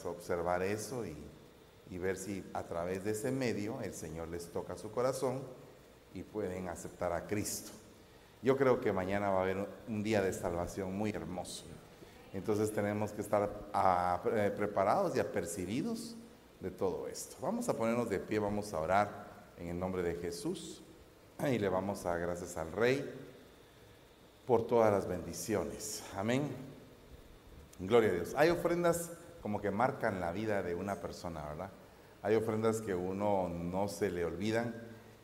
pues observar eso y, ver si a través de ese medio el Señor les toca su corazón y pueden aceptar a Cristo. Yo creo que mañana va a haber un día de salvación muy hermoso. Entonces tenemos que estar ah, eh, preparados y apercibidos de todo esto. Vamos a ponernos de pie, vamos a orar en el nombre de Jesús y le vamos a gracias al Rey por todas las bendiciones. Amén. Gloria a Dios. Hay ofrendas como que marcan la vida de una persona, ¿verdad? Hay ofrendas que uno no se le olvidan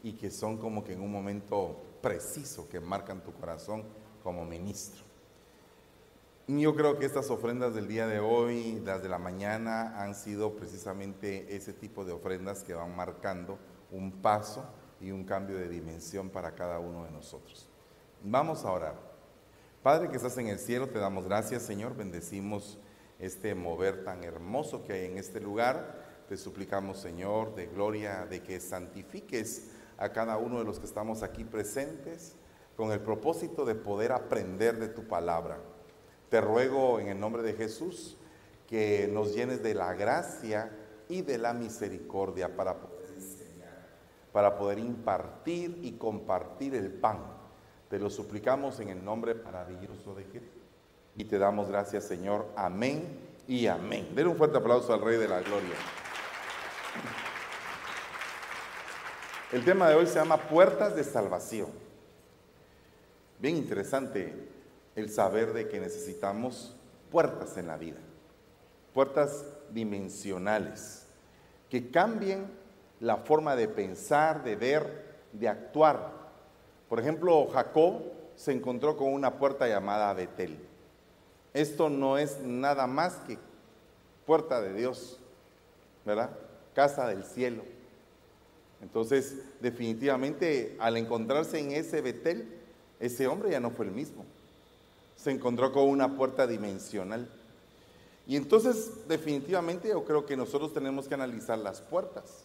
y que son como que en un momento preciso que marcan tu corazón como ministro. Yo creo que estas ofrendas del día de hoy, las de la mañana, han sido precisamente ese tipo de ofrendas que van marcando un paso y un cambio de dimensión para cada uno de nosotros. Vamos a orar. Padre que estás en el cielo, te damos gracias, Señor. Bendecimos este mover tan hermoso que hay en este lugar. Te suplicamos, Señor, de gloria, de que santifiques a cada uno de los que estamos aquí presentes con el propósito de poder aprender de tu palabra. Te ruego en el nombre de Jesús que nos llenes de la gracia y de la misericordia para poder enseñar, para poder impartir y compartir el pan. Te lo suplicamos en el nombre maravilloso de Jesús. Y te damos gracias, Señor. Amén y amén. Den un fuerte aplauso al Rey de la Gloria. El tema de hoy se llama Puertas de Salvación. Bien interesante el saber de que necesitamos puertas en la vida, puertas dimensionales, que cambien la forma de pensar, de ver, de actuar. Por ejemplo, Jacob se encontró con una puerta llamada Betel. Esto no es nada más que puerta de Dios, ¿verdad? Casa del cielo. Entonces, definitivamente, al encontrarse en ese Betel, ese hombre ya no fue el mismo se encontró con una puerta dimensional. Y entonces definitivamente yo creo que nosotros tenemos que analizar las puertas,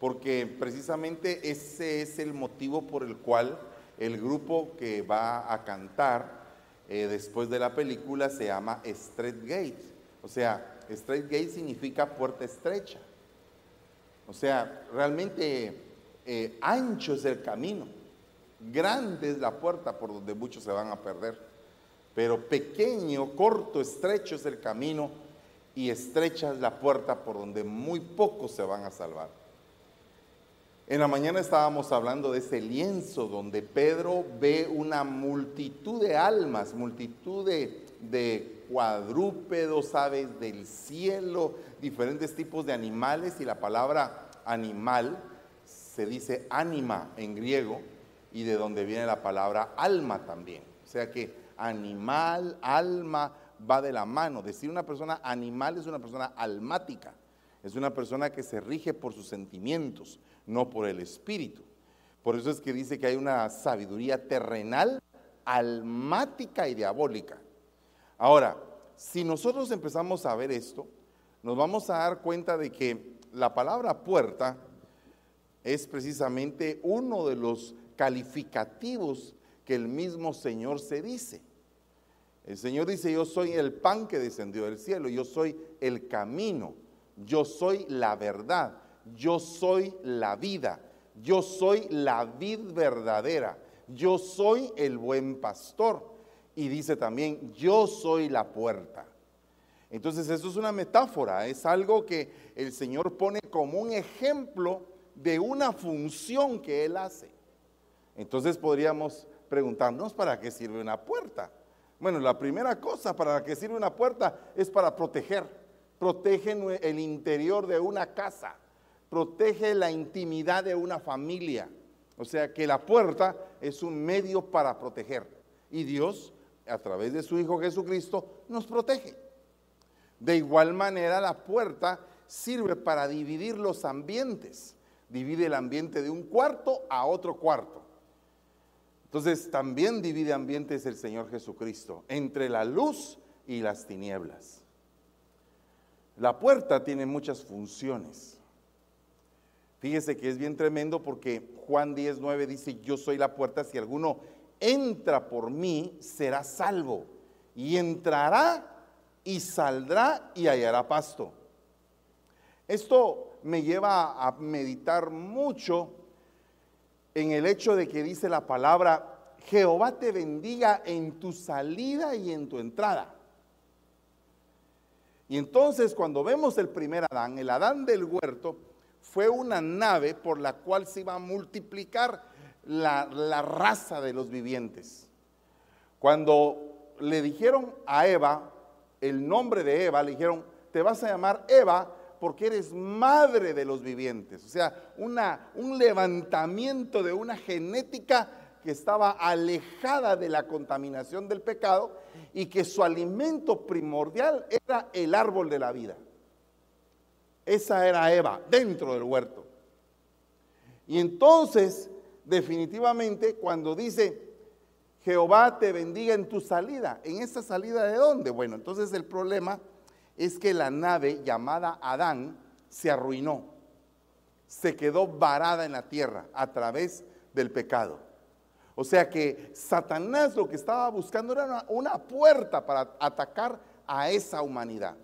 porque precisamente ese es el motivo por el cual el grupo que va a cantar eh, después de la película se llama Straight Gate. O sea, Straight Gate significa puerta estrecha. O sea, realmente eh, ancho es el camino, grande es la puerta por donde muchos se van a perder. Pero pequeño, corto, estrecho es el camino y estrecha es la puerta por donde muy pocos se van a salvar. En la mañana estábamos hablando de ese lienzo donde Pedro ve una multitud de almas, multitud de, cuadrúpedos, aves del cielo, diferentes tipos de animales y la palabra animal se dice anima en griego y de donde viene la palabra alma también. O sea que animal, alma, va de la mano. Decir una persona animal es una persona almática, es una persona que se rige por sus sentimientos, no por el espíritu. Por eso es que dice que hay una sabiduría terrenal, almática y diabólica. Ahora, si nosotros empezamos a ver esto, nos vamos a dar cuenta de que la palabra puerta es precisamente uno de los calificativos que el mismo Señor se dice. El Señor dice, yo soy el pan que descendió del cielo, yo soy el camino, yo soy la verdad, yo soy la vida, yo soy la vid verdadera, yo soy el buen pastor. Y dice también, yo soy la puerta. Entonces eso es una metáfora, es algo que el Señor pone como un ejemplo de una función que Él hace. Entonces podríamos preguntarnos para qué sirve una puerta. Bueno, la primera cosa para la que sirve una puerta es para proteger. Protege el interior de una casa, protege la intimidad de una familia. O sea que la puerta es un medio para proteger. Y Dios, a través de su Hijo Jesucristo, nos protege. De igual manera, la puerta sirve para dividir los ambientes. Divide el ambiente de un cuarto a otro cuarto. Entonces también divide ambientes el Señor Jesucristo entre la luz y las tinieblas. La puerta tiene muchas funciones. Fíjese que es bien tremendo porque Juan 10.9 dice, yo soy la puerta, si alguno entra por mí, será salvo y entrará y saldrá y hallará pasto. Esto me lleva a meditar mucho en el hecho de que dice la palabra, Jehová te bendiga en tu salida y en tu entrada. Y entonces cuando vemos el primer Adán, el Adán del huerto, fue una nave por la cual se iba a multiplicar la, la raza de los vivientes. Cuando le dijeron a Eva, el nombre de Eva, le dijeron, te vas a llamar Eva porque eres madre de los vivientes. O sea, una, un levantamiento de una genética que estaba alejada de la contaminación del pecado y que su alimento primordial era el árbol de la vida. Esa era Eva dentro del huerto. Y entonces, definitivamente, cuando dice, Jehová te bendiga en tu salida, ¿en esa salida de dónde? Bueno, entonces el problema es que la nave llamada Adán se arruinó, se quedó varada en la tierra a través del pecado. O sea que Satanás lo que estaba buscando era una, puerta para atacar a esa humanidad,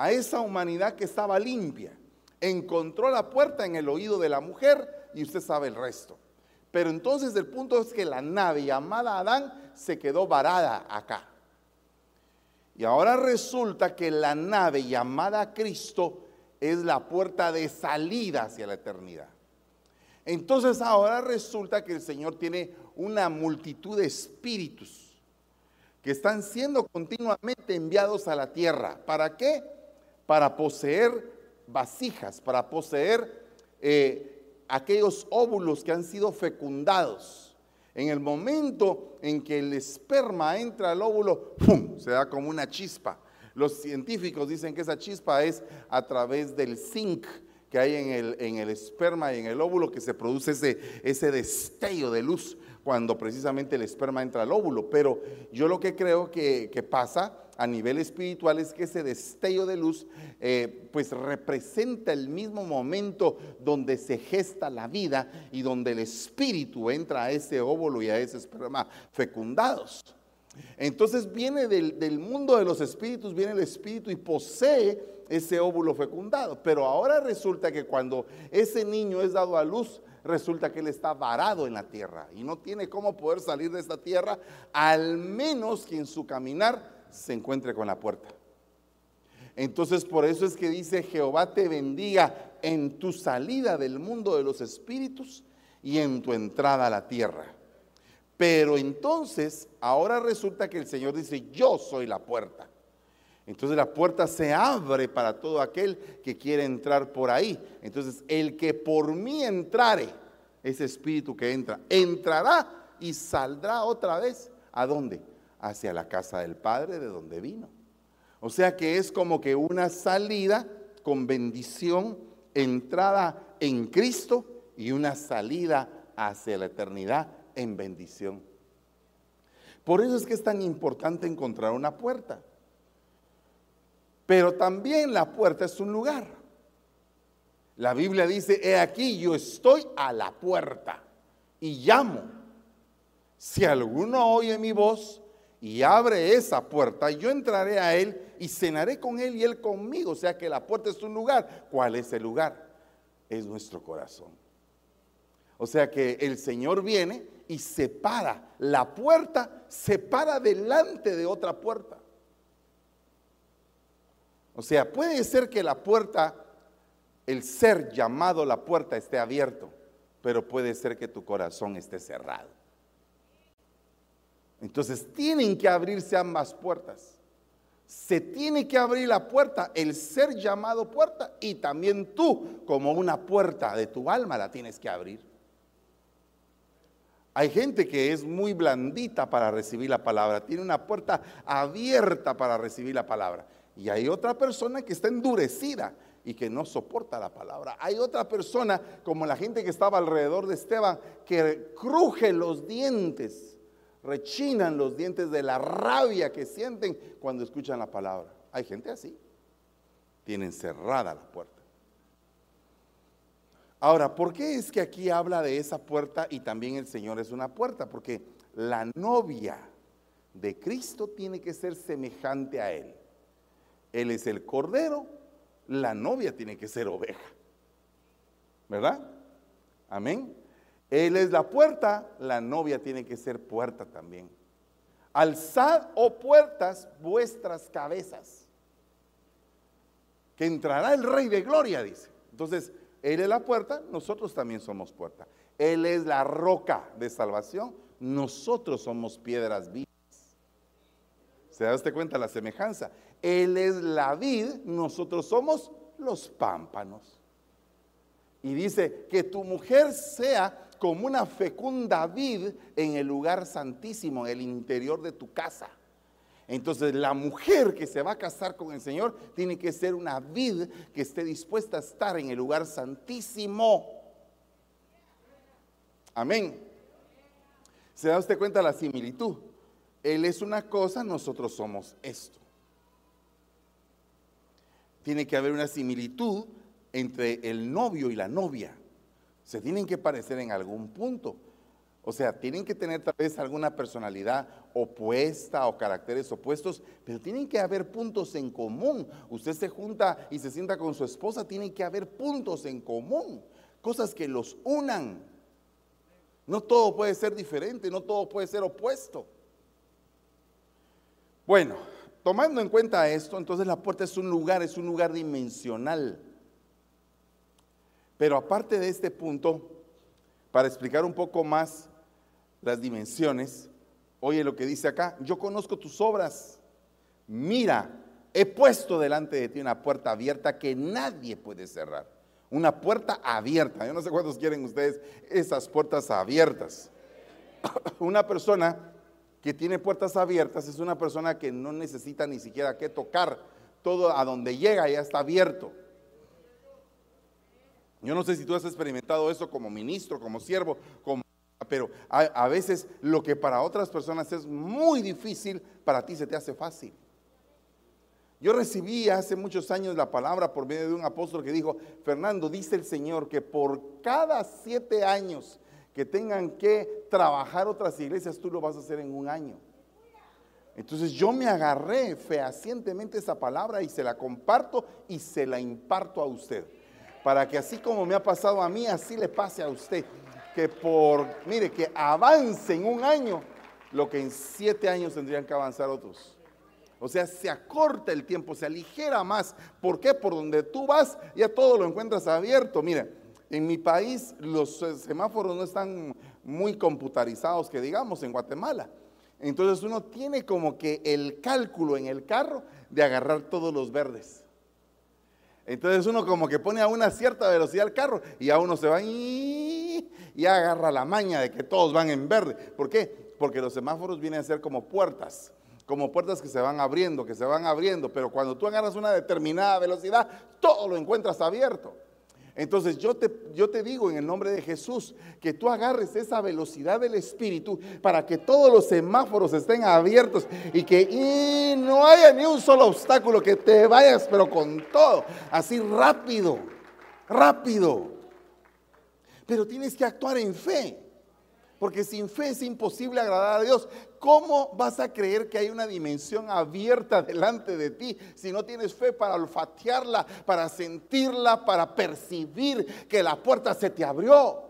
a esa humanidad que estaba limpia. Encontró la puerta en el oído de la mujer y usted sabe el resto. Pero entonces el punto es que la nave llamada Adán se quedó varada acá. Y ahora resulta que la nave llamada Cristo es la puerta de salida hacia la eternidad. Entonces ahora resulta que el Señor tiene una multitud de espíritus que están siendo continuamente enviados a la tierra. ¿Para qué? Para poseer vasijas, para poseer eh, aquellos óvulos que han sido fecundados en el momento en que el esperma entra al óvulo, ¡pum! se da como una chispa. Los científicos dicen que esa chispa es a través del zinc que hay en el, en el esperma y en el óvulo que se produce ese, ese destello de luz cuando precisamente el esperma entra al óvulo. Pero yo lo que creo que, que pasa a nivel espiritual es que ese destello de luz eh, pues representa el mismo momento donde se gesta la vida y donde el espíritu entra a ese óvulo y a ese esperma fecundados. Entonces viene del, del mundo de los espíritus, viene el espíritu y posee ese óvulo fecundado. Pero ahora resulta que cuando ese niño es dado a luz, resulta que él está varado en la tierra y no tiene cómo poder salir de esta tierra, al menos que en su caminar se encuentre con la puerta. Entonces por eso es que dice, Jehová te bendiga en tu salida del mundo de los espíritus y en tu entrada a la tierra. Pero entonces, ahora resulta que el Señor dice, yo soy la puerta. Entonces la puerta se abre para todo aquel que quiere entrar por ahí. Entonces, el que por mí entrare, ese espíritu que entra, entrará y saldrá otra vez. ¿A dónde? Hacia la casa del Padre de donde vino. O sea que es como que una salida con bendición, entrada en Cristo y una salida hacia la eternidad en bendición. Por eso es que es tan importante encontrar una puerta. Pero también la puerta es un lugar. La Biblia dice, he aquí, yo estoy a la puerta y llamo. Si alguno oye mi voz y abre esa puerta, yo entraré a él y cenaré con él y él conmigo. O sea que la puerta es un lugar. ¿Cuál es el lugar? Es nuestro corazón. O sea que el Señor viene y separa la puerta, separa delante de otra puerta. O sea, puede ser que la puerta, el ser llamado la puerta esté abierto, pero puede ser que tu corazón esté cerrado. Entonces tienen que abrirse ambas puertas. Se tiene que abrir la puerta, el ser llamado puerta, y también tú, como una puerta de tu alma, la tienes que abrir. Hay gente que es muy blandita para recibir la palabra, tiene una puerta abierta para recibir la palabra. Y hay otra persona que está endurecida y que no soporta la palabra. Hay otra persona, como la gente que estaba alrededor de Esteban, que cruje los dientes rechinan los dientes de la rabia que sienten cuando escuchan la palabra. Hay gente así. Tienen cerrada la puerta. Ahora, ¿por qué es que aquí habla de esa puerta y también el Señor es una puerta? Porque la novia de Cristo tiene que ser semejante a Él. Él es el cordero, la novia tiene que ser oveja. ¿Verdad? Amén. Él es la puerta, la novia tiene que ser puerta también. Alzad, oh puertas, vuestras cabezas, que entrará el Rey de Gloria, dice. Entonces, Él es la puerta, nosotros también somos puerta. Él es la roca de salvación, nosotros somos piedras vivas. ¿Se da usted cuenta la semejanza? Él es la vid, nosotros somos los pámpanos. Y dice que tu mujer sea como una fecunda vid en el lugar santísimo, en el interior de tu casa. Entonces la mujer que se va a casar con el Señor tiene que ser una vid que esté dispuesta a estar en el lugar santísimo. Amén. ¿Se da usted cuenta la similitud? Él es una cosa, nosotros somos esto. Tiene que haber una similitud entre el novio y la novia se tienen que parecer en algún punto. O sea, tienen que tener tal vez alguna personalidad opuesta o caracteres opuestos, pero tienen que haber puntos en común. Usted se junta y se sienta con su esposa, tienen que haber puntos en común, cosas que los unan. No todo puede ser diferente, no todo puede ser opuesto. Bueno, tomando en cuenta esto, entonces la puerta es un lugar, es un lugar dimensional. Pero aparte de este punto, para explicar un poco más las dimensiones, oye lo que dice acá, yo conozco tus obras, mira, he puesto delante de ti una puerta abierta que nadie puede cerrar. Una puerta abierta. Yo no sé cuántos quieren ustedes esas puertas abiertas. Una persona que tiene puertas abiertas es una persona que no necesita ni siquiera que tocar. Todo a donde llega ya está abierto. Yo no sé si tú has experimentado eso como ministro, como siervo, como, pero a, veces lo que para otras personas es muy difícil, para ti se te hace fácil. Yo recibí hace muchos años la palabra por medio de un apóstol que dijo, Fernando, dice el Señor que por cada siete años que tengan que trabajar otras iglesias, tú lo vas a hacer en un año. Entonces yo me agarré fehacientemente esa palabra y se la comparto y se la imparto a usted para que así como me ha pasado a mí, así le pase a usted. Que por, mire, que avance en un año lo que en siete años tendrían que avanzar otros. O sea, se acorta el tiempo, se aligera más. ¿Por qué? Por donde tú vas, ya todo lo encuentras abierto. Mire, en mi país los semáforos no están muy computarizados, que digamos, en Guatemala. Entonces uno tiene como que el cálculo en el carro de agarrar todos los verdes. Entonces uno como que pone a una cierta velocidad el carro y a uno se va y, agarra la maña de que todos van en verde. ¿Por qué? Porque los semáforos vienen a ser como puertas, como puertas que se van abriendo, que se van abriendo, pero cuando tú agarras una determinada velocidad, todo lo encuentras abierto. Entonces yo te, yo te digo en el nombre de Jesús que tú agarres esa velocidad del Espíritu para que todos los semáforos estén abiertos y que no haya ni un solo obstáculo, que te vayas pero con todo, así rápido, rápido. Pero tienes que actuar en fe. Porque sin fe es imposible agradar a Dios. ¿Cómo vas a creer que hay una dimensión abierta delante de ti si no tienes fe para olfatearla, para sentirla, para percibir que la puerta se te abrió?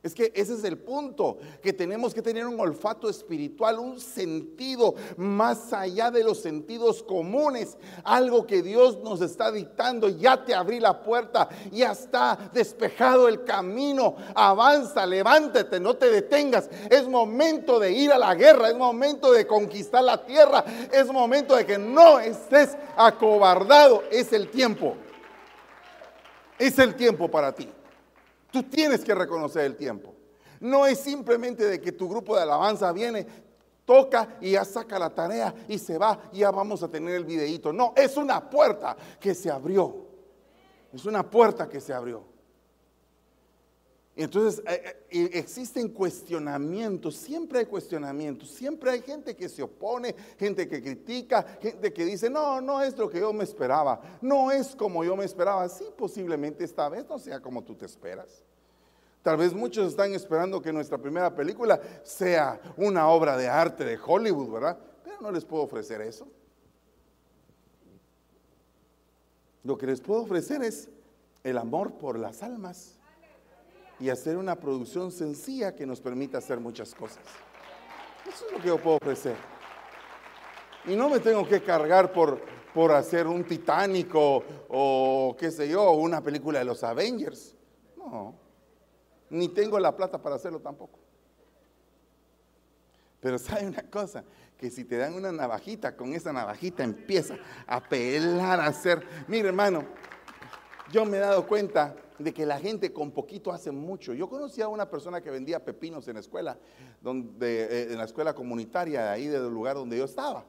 Es que ese es el punto, que tenemos que tener un olfato espiritual, un sentido más allá de los sentidos comunes, algo que Dios nos está dictando, ya te abrí la puerta, ya está despejado el camino, avanza, levántate, no te detengas, es momento de ir a la guerra, es momento de conquistar la tierra, es momento de que no estés acobardado, es el tiempo, es el tiempo para ti. Tú tienes que reconocer el tiempo. No es simplemente de que tu grupo de alabanza viene, toca y ya saca la tarea y se va y ya vamos a tener el videíto. No, es una puerta que se abrió. Es una puerta que se abrió. Entonces eh, eh, existen cuestionamientos, siempre hay cuestionamientos, siempre hay gente que se opone, gente que critica, gente que dice, no, no es lo que yo me esperaba, no es como yo me esperaba, sí, posiblemente esta vez no sea como tú te esperas. Tal vez muchos están esperando que nuestra primera película sea una obra de arte de Hollywood, ¿verdad? Pero no les puedo ofrecer eso. Lo que les puedo ofrecer es el amor por las almas y hacer una producción sencilla que nos permita hacer muchas cosas. Eso es lo que yo puedo ofrecer. Y no me tengo que cargar por, por hacer un titánico o qué sé yo, una película de los Avengers. No, ni tengo la plata para hacerlo tampoco. Pero sabe una cosa, que si te dan una navajita, con esa navajita empieza a pelar, a hacer. Mire hermano, yo me he dado cuenta de que la gente con poquito hace mucho. Yo conocí a una persona que vendía pepinos en la escuela, donde, eh, en la escuela comunitaria ahí del lugar donde yo estaba,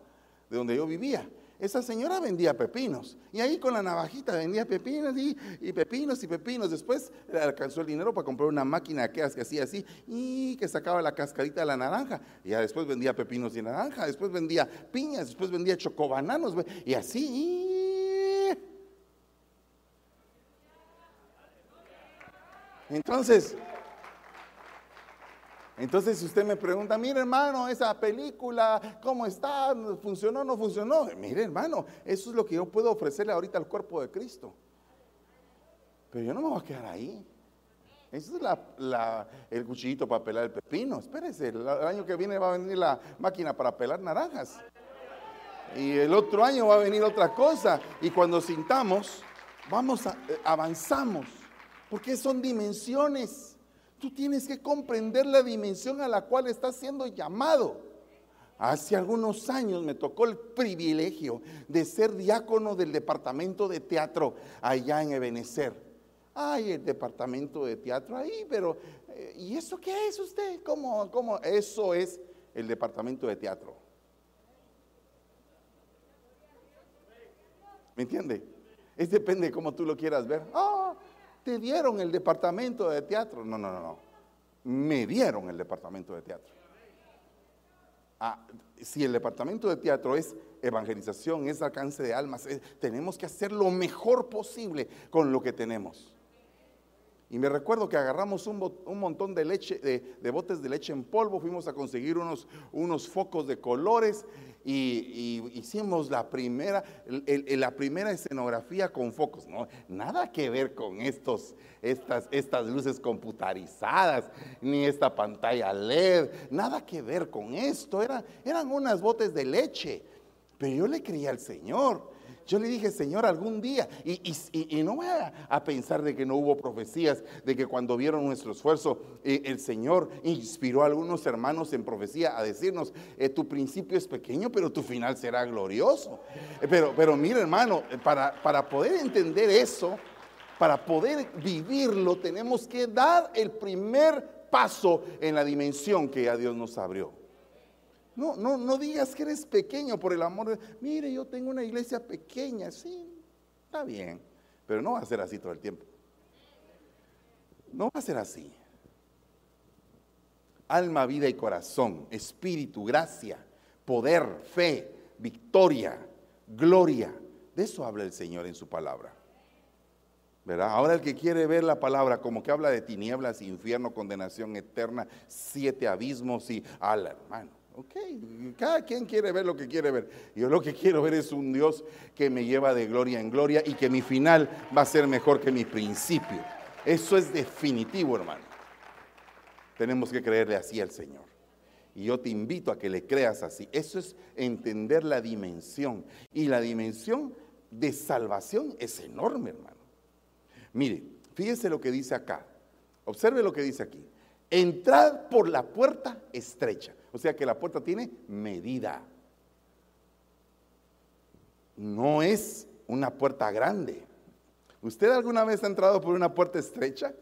de donde yo vivía. Esa señora vendía pepinos y ahí con la navajita vendía pepinos y, pepinos y pepinos. Después le alcanzó el dinero para comprar una máquina que hacía así y que sacaba la cascarita de la naranja. Y ya después vendía pepinos y naranja, después vendía piñas, después vendía chocobananos y así. Entonces, entonces, si usted me pregunta, mire hermano, esa película, ¿cómo está? ¿Funcionó o no funcionó? Mire hermano, eso es lo que yo puedo ofrecerle ahorita al cuerpo de Cristo. Pero yo no me voy a quedar ahí. Ese es el cuchillito para pelar el pepino. Espérese, el, año que viene va a venir la máquina para pelar naranjas. Y el otro año va a venir otra cosa. Y cuando sintamos, vamos a, eh, avanzamos. Porque son dimensiones. Tú tienes que comprender la dimensión a la cual estás siendo llamado. Hace algunos años me tocó el privilegio de ser diácono del departamento de teatro allá en Ebenezer. Ay, el departamento de teatro ahí, pero eh, ¿y eso qué es usted? ¿Cómo, cómo? Eso es el departamento de teatro. ¿Me entiende? Es depende de cómo tú lo quieras ver. Ah, te dieron el departamento de teatro. No, no, no, no. Me dieron el departamento de teatro. Ah, si el departamento de teatro es evangelización, es alcance de almas, tenemos que hacer lo mejor posible con lo que tenemos. Y me recuerdo que agarramos un, montón de leche, de, botes de leche en polvo, fuimos a conseguir unos, unos focos de colores y, hicimos la primera, la primera escenografía con focos. No, nada que ver con estos, estas, estas luces computarizadas, ni esta pantalla LED, nada que ver con esto. Era, eran unas botes de leche. Pero yo le creía al Señor. Yo le dije, Señor, algún día, y, no voy a, pensar de que no hubo profecías, de que cuando vieron nuestro esfuerzo, eh, el Señor inspiró a algunos hermanos en profecía a decirnos, eh, tu principio es pequeño, pero tu final será glorioso. Eh, pero, pero mira, hermano, para, para poder entender eso, para poder vivirlo, tenemos que dar el primer paso en la dimensión que ya Dios nos abrió. No, no, no digas que eres pequeño por el amor de... Mire, yo tengo una iglesia pequeña, sí, está bien, pero no va a ser así todo el tiempo. No va a ser así. Alma, vida y corazón, espíritu, gracia, poder, fe, victoria, gloria. De eso habla el Señor en su palabra. ¿verdad? Ahora el que quiere ver la palabra como que habla de tinieblas, infierno, condenación eterna, siete abismos y al hermano. Ok, cada quien quiere ver lo que quiere ver. Yo lo que quiero ver es un Dios que me lleva de gloria en gloria y que mi final va a ser mejor que mi principio. Eso es definitivo, hermano. Tenemos que creerle así al Señor. Y yo te invito a que le creas así. Eso es entender la dimensión. Y la dimensión de salvación es enorme, hermano. Mire, fíjese lo que dice acá. Observe lo que dice aquí. Entrad por la puerta estrecha. O sea que la puerta tiene medida. No es una puerta grande. ¿Usted alguna vez ha entrado por una puerta estrecha?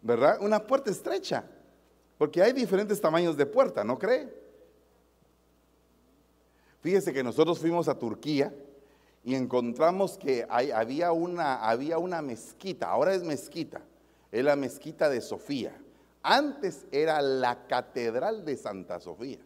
¿Verdad? Una puerta estrecha. Porque hay diferentes tamaños de puerta, ¿no cree? Fíjese que nosotros fuimos a Turquía y encontramos que había, una, había una mezquita, ahora es mezquita, es la mezquita de Sofía. Antes era la catedral de Santa Sofía.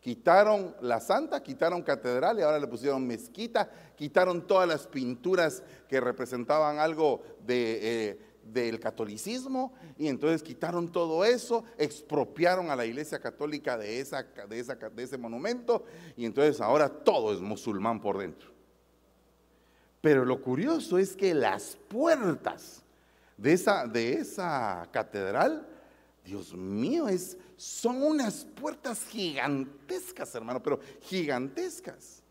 Quitaron la santa, quitaron catedral y ahora le pusieron mezquita, quitaron todas las pinturas que representaban algo eh, del catolicismo y entonces quitaron todo eso, expropiaron a la iglesia católica de, de ese monumento y entonces ahora todo es musulmán por dentro. Pero lo curioso es que las puertas de esa, de esa catedral, Dios mío, es, son unas puertas gigantescas, hermano, pero gigantescas.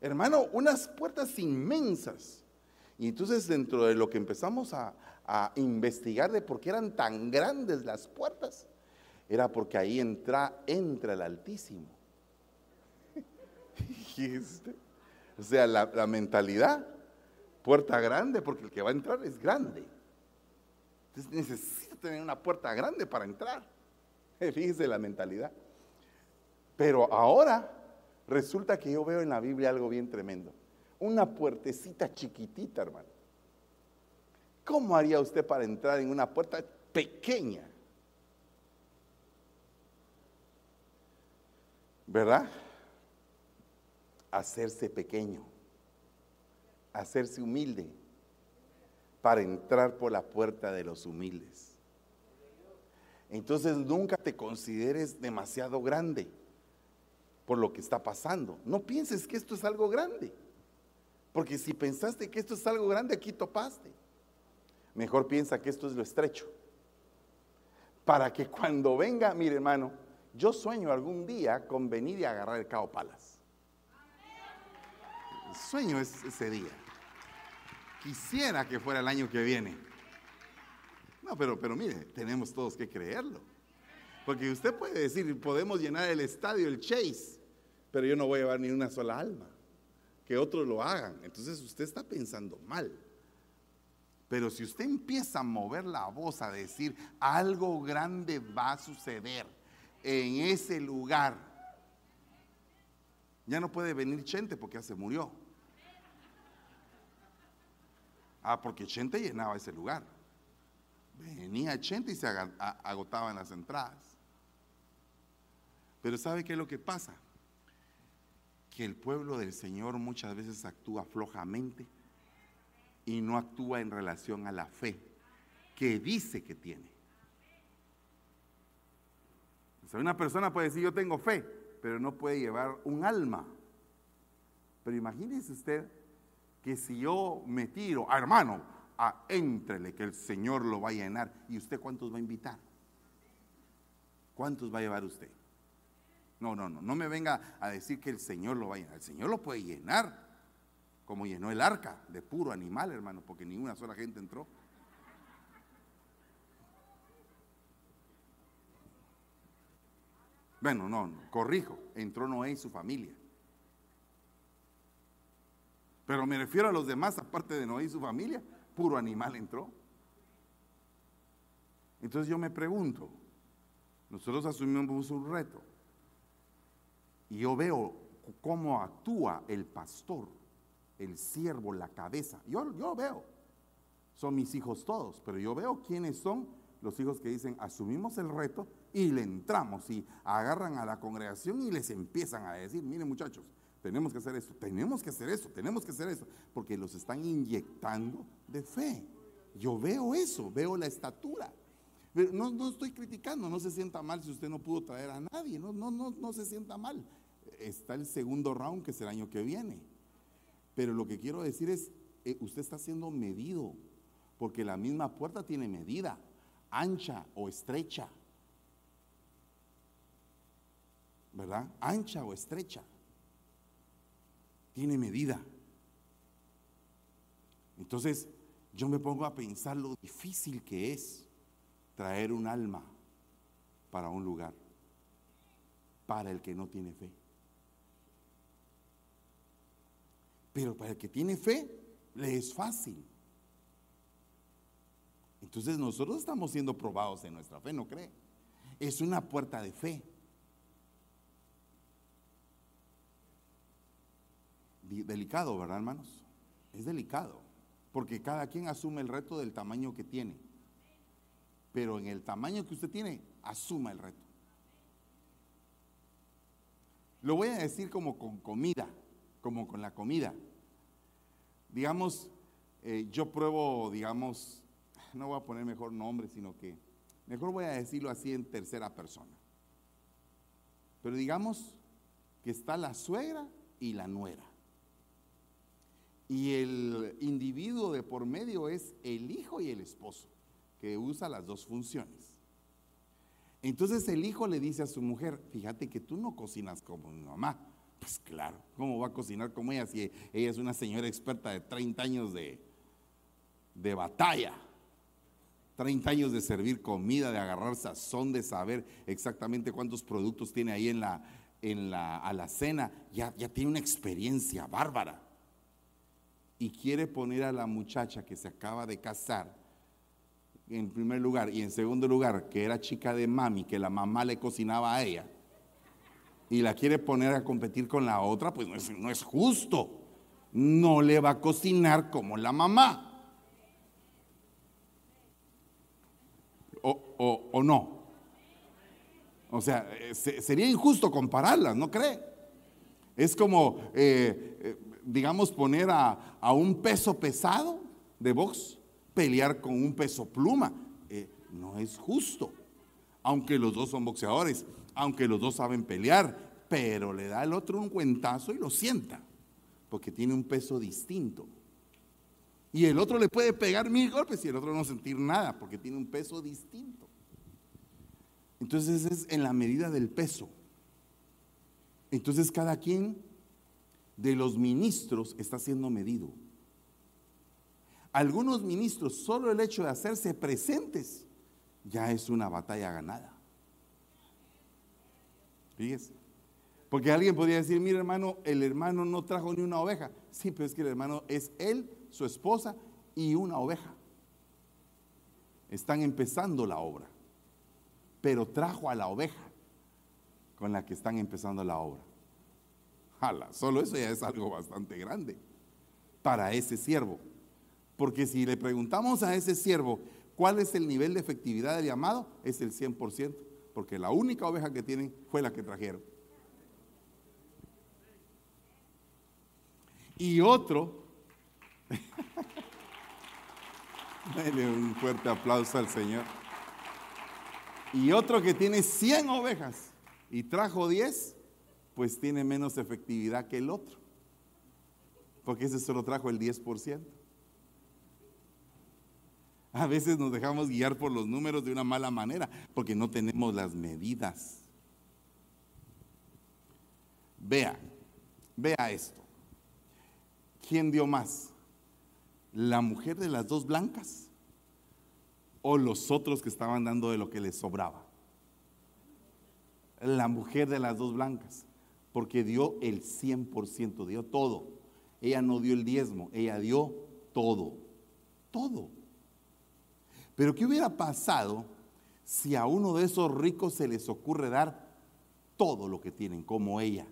Hermano, unas puertas inmensas. Y entonces dentro de lo que empezamos a, a investigar de por qué eran tan grandes las puertas, era porque ahí entra, entra el Altísimo. o sea, la, mentalidad, puerta grande, porque el que va a entrar es grande. Entonces necesita tener una puerta grande para entrar. Fíjese la mentalidad. Pero ahora resulta que yo veo en la Biblia algo bien tremendo. Una puertecita chiquitita, hermano. ¿Cómo haría usted para entrar en una puerta pequeña? ¿verdad? Hacerse pequeño, hacerse humilde para entrar por la puerta de los humildes. Entonces nunca te consideres demasiado grande por lo que está pasando. No pienses que esto es algo grande, porque si pensaste que esto es algo grande, aquí topaste. Mejor piensa que esto es lo estrecho. Para que cuando venga, mire hermano, yo sueño algún día con venir y agarrar el Cabo Palas. Sueño es ese día. Quisiera que fuera el año que viene. No, pero, pero mire, tenemos todos que creerlo. Porque usted puede decir, podemos llenar el estadio, el Chase, pero yo no voy a llevar ni una sola alma. Que otros lo hagan. Entonces usted está pensando mal. Pero si usted empieza a mover la voz, a decir, algo grande va a suceder en ese lugar. Ya no puede venir Chente porque ya se murió. Ah, porque Chente llenaba ese lugar. Venía Chente y se agotaban las entradas. Pero ¿sabe qué es lo que pasa? Que el pueblo del Señor muchas veces actúa flojamente y no actúa en relación a la fe que dice que tiene una persona puede decir yo tengo fe, pero no puede llevar un alma. Pero imagínese usted que si yo me tiro, ah, hermano, a entrele que el Señor lo va a llenar. ¿Y usted cuántos va a invitar? ¿Cuántos va a llevar usted? No, no, no, no me venga a decir que el Señor lo va a llenar. El Señor lo puede llenar, como llenó el arca de puro animal, hermano, porque ni una sola gente entró. Bueno, no, corrijo, entró Noé y su familia. Pero me refiero a los demás, aparte de Noé y su familia, puro animal entró. Entonces yo me pregunto, nosotros asumimos un reto y yo veo cómo actúa el pastor, el siervo, la cabeza. Yo, yo veo, son mis hijos todos, pero yo veo quiénes son los hijos que dicen, asumimos el reto y le entramos y agarran a la congregación y les empiezan a decir, miren muchachos, tenemos que hacer esto, tenemos que hacer eso, tenemos que hacer eso, porque los están inyectando de fe. Yo veo eso, veo la estatura. no, no estoy criticando, no se sienta mal si usted no pudo traer a nadie, no, no, no, no se sienta mal. Está el segundo round que es el año que viene. Pero lo que quiero decir es, eh, usted está siendo medido, porque la misma puerta tiene medida ancha o estrecha. ¿Verdad? Ancha o estrecha. Tiene medida. Entonces, yo me pongo a pensar lo difícil que es traer un alma para un lugar, para el que no tiene fe. Pero para el que tiene fe, le es fácil. Entonces nosotros estamos siendo probados en nuestra fe, ¿no cree? Es una puerta de fe. Delicado, ¿verdad, hermanos? Es delicado, porque cada quien asume el reto del tamaño que tiene. Pero en el tamaño que usted tiene, asuma el reto. Lo voy a decir como con comida, como con la comida. Digamos, eh, yo pruebo, digamos, no voy a poner mejor nombre, sino que mejor voy a decirlo así en tercera persona. Pero digamos que está la suegra y la nuera. Y el individuo de por medio es el hijo y el esposo, que usa las dos funciones. Entonces el hijo le dice a su mujer, fíjate que tú no cocinas como mi mamá. Pues claro, ¿cómo va a cocinar como ella si ella es una señora experta de 30 años de, de batalla? 30 años de servir comida, de agarrar sazón, de saber exactamente cuántos productos tiene ahí en la, en la alacena, ya, ya tiene una experiencia bárbara. Y quiere poner a la muchacha que se acaba de casar, en primer lugar, y en segundo lugar, que era chica de mami, que la mamá le cocinaba a ella, y la quiere poner a competir con la otra, pues no es, no es justo. No le va a cocinar como la mamá. o, no. O sea, eh, sería injusto compararlas, ¿no cree? Es como, eh, eh, digamos, poner a, a, un peso pesado de box, pelear con un peso pluma. no es justo. Aunque los dos son boxeadores, aunque los dos saben pelear, pero le da al otro un cuentazo y lo sienta, porque tiene un peso distinto. Y el otro le puede pegar mil golpes y el otro no sentir nada porque tiene un peso distinto. Entonces es en la medida del peso. Entonces cada quien de los ministros está siendo medido. Algunos ministros, solo el hecho de hacerse presentes ya es una batalla ganada. Fíjese. Porque alguien podría decir, mira hermano, el hermano no trajo ni una oveja. Sí, pero es que el hermano es él su esposa y una oveja. Están empezando la obra, pero trajo a la oveja con la que están empezando la obra. Jala, solo eso ya es algo bastante grande para ese siervo. Porque si le preguntamos a ese siervo cuál es el nivel de efectividad del llamado, es el 100%, porque la única oveja que tienen fue la que trajeron. Y otro Dale un fuerte aplauso al Señor. Y otro que tiene 100 ovejas y trajo 10, pues tiene menos efectividad que el otro. Porque ese solo trajo el 10%. A veces nos dejamos guiar por los números de una mala manera, porque no tenemos las medidas. Vea, vea esto. ¿Quién dio más? la mujer de las dos blancas o los otros que estaban dando de lo que les sobraba. La mujer de las dos blancas, porque dio el 100%, dio todo. Ella no dio el diezmo, ella dio todo, todo. Pero ¿qué hubiera pasado si a uno de esos ricos se les ocurre dar todo lo que tienen, como ella?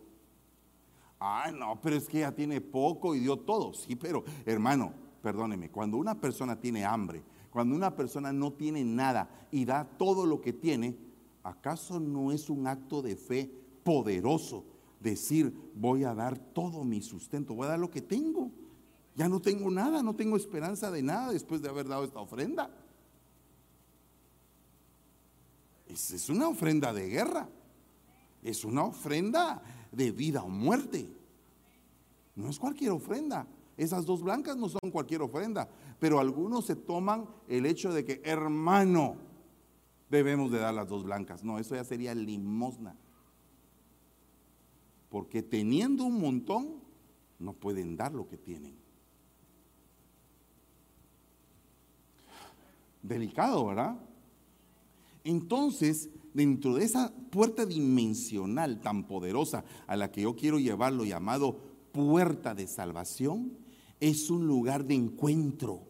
Ay, no, pero es que ella tiene poco y dio todo. Sí, pero hermano, perdóneme, cuando una persona tiene hambre, cuando una persona no tiene nada y da todo lo que tiene, ¿acaso no es un acto de fe poderoso decir, voy a dar todo mi sustento, voy a dar lo que tengo? Ya no tengo nada, no tengo esperanza de nada después de haber dado esta ofrenda. Es, es una ofrenda de guerra, es una ofrenda de vida o muerte. No es cualquier ofrenda. Esas dos blancas no son cualquier ofrenda, pero algunos se toman el hecho de que, hermano, debemos de dar las dos blancas. No, eso ya sería limosna. Porque teniendo un montón, no pueden dar lo que tienen. Delicado, ¿verdad? Entonces, dentro de esa puerta dimensional tan poderosa a la que yo quiero llevarlo llamado puerta de salvación, es un lugar de encuentro.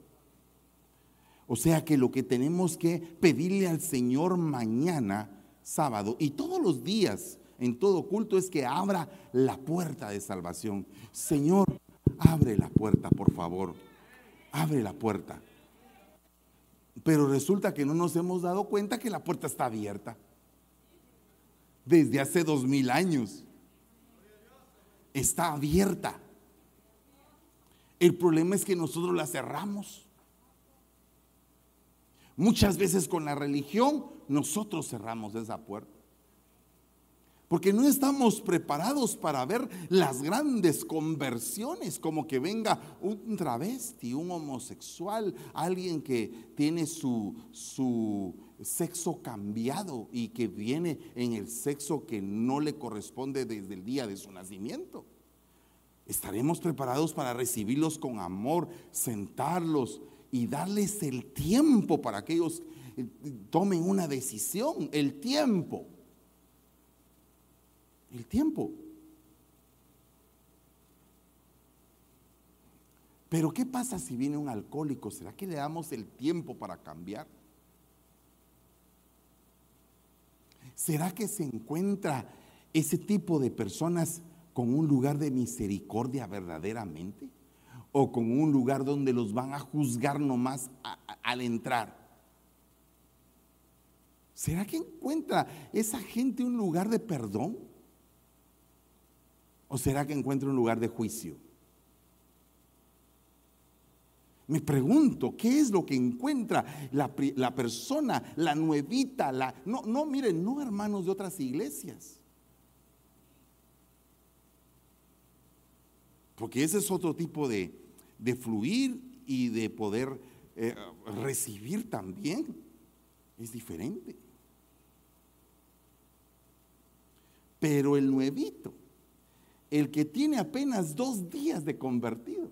O sea que lo que tenemos que pedirle al Señor mañana, sábado, y todos los días, en todo culto, es que abra la puerta de salvación. Señor, abre la puerta, por favor. Abre la puerta. Pero resulta que no nos hemos dado cuenta que la puerta está abierta. Desde hace dos mil años. Está abierta. El problema es que nosotros la cerramos. Muchas veces con la religión nosotros cerramos esa puerta. Porque no estamos preparados para ver las grandes conversiones, como que venga un travesti, un homosexual, alguien que tiene su, su sexo cambiado y que viene en el sexo que no le corresponde desde el día de su nacimiento. Estaremos preparados para recibirlos con amor, sentarlos y darles el tiempo para que ellos eh, tomen una decisión, el tiempo. El tiempo. Pero ¿qué pasa si viene un alcohólico? ¿Será que le damos el tiempo para cambiar? ¿Será que se encuentra ese tipo de personas con un lugar de misericordia verdaderamente? ¿O con un lugar donde los van a juzgar nomás al entrar? ¿Será que encuentra esa gente un lugar de perdón? ¿O será que encuentra un lugar de juicio? Me pregunto, ¿qué es lo que encuentra la, persona, la nuevita? La, no, no, miren, no hermanos de otras iglesias. Porque ese es otro tipo de, fluir y de poder eh, recibir también. Es diferente. Pero el nuevito el que tiene apenas dos días de convertido,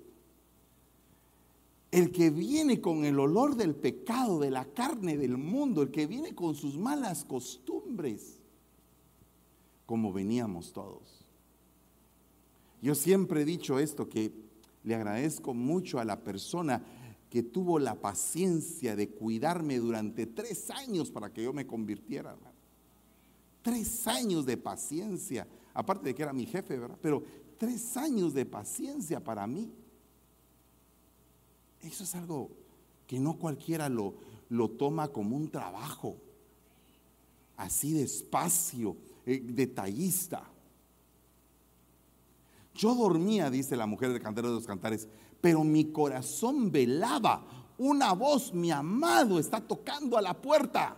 el que viene con el olor del pecado, de la carne del mundo, el que viene con sus malas costumbres, como veníamos todos. Yo siempre he dicho esto, que le agradezco mucho a la persona que tuvo la paciencia de cuidarme durante tres años para que yo me convirtiera. Tres años de paciencia aparte de que era mi jefe, ¿verdad? Pero tres años de paciencia para mí. Eso es algo que no cualquiera lo, lo toma como un trabajo, así despacio, eh, detallista. Yo dormía, dice la mujer del cantero de los cantares, pero mi corazón velaba. Una voz, mi amado, está tocando a la puerta.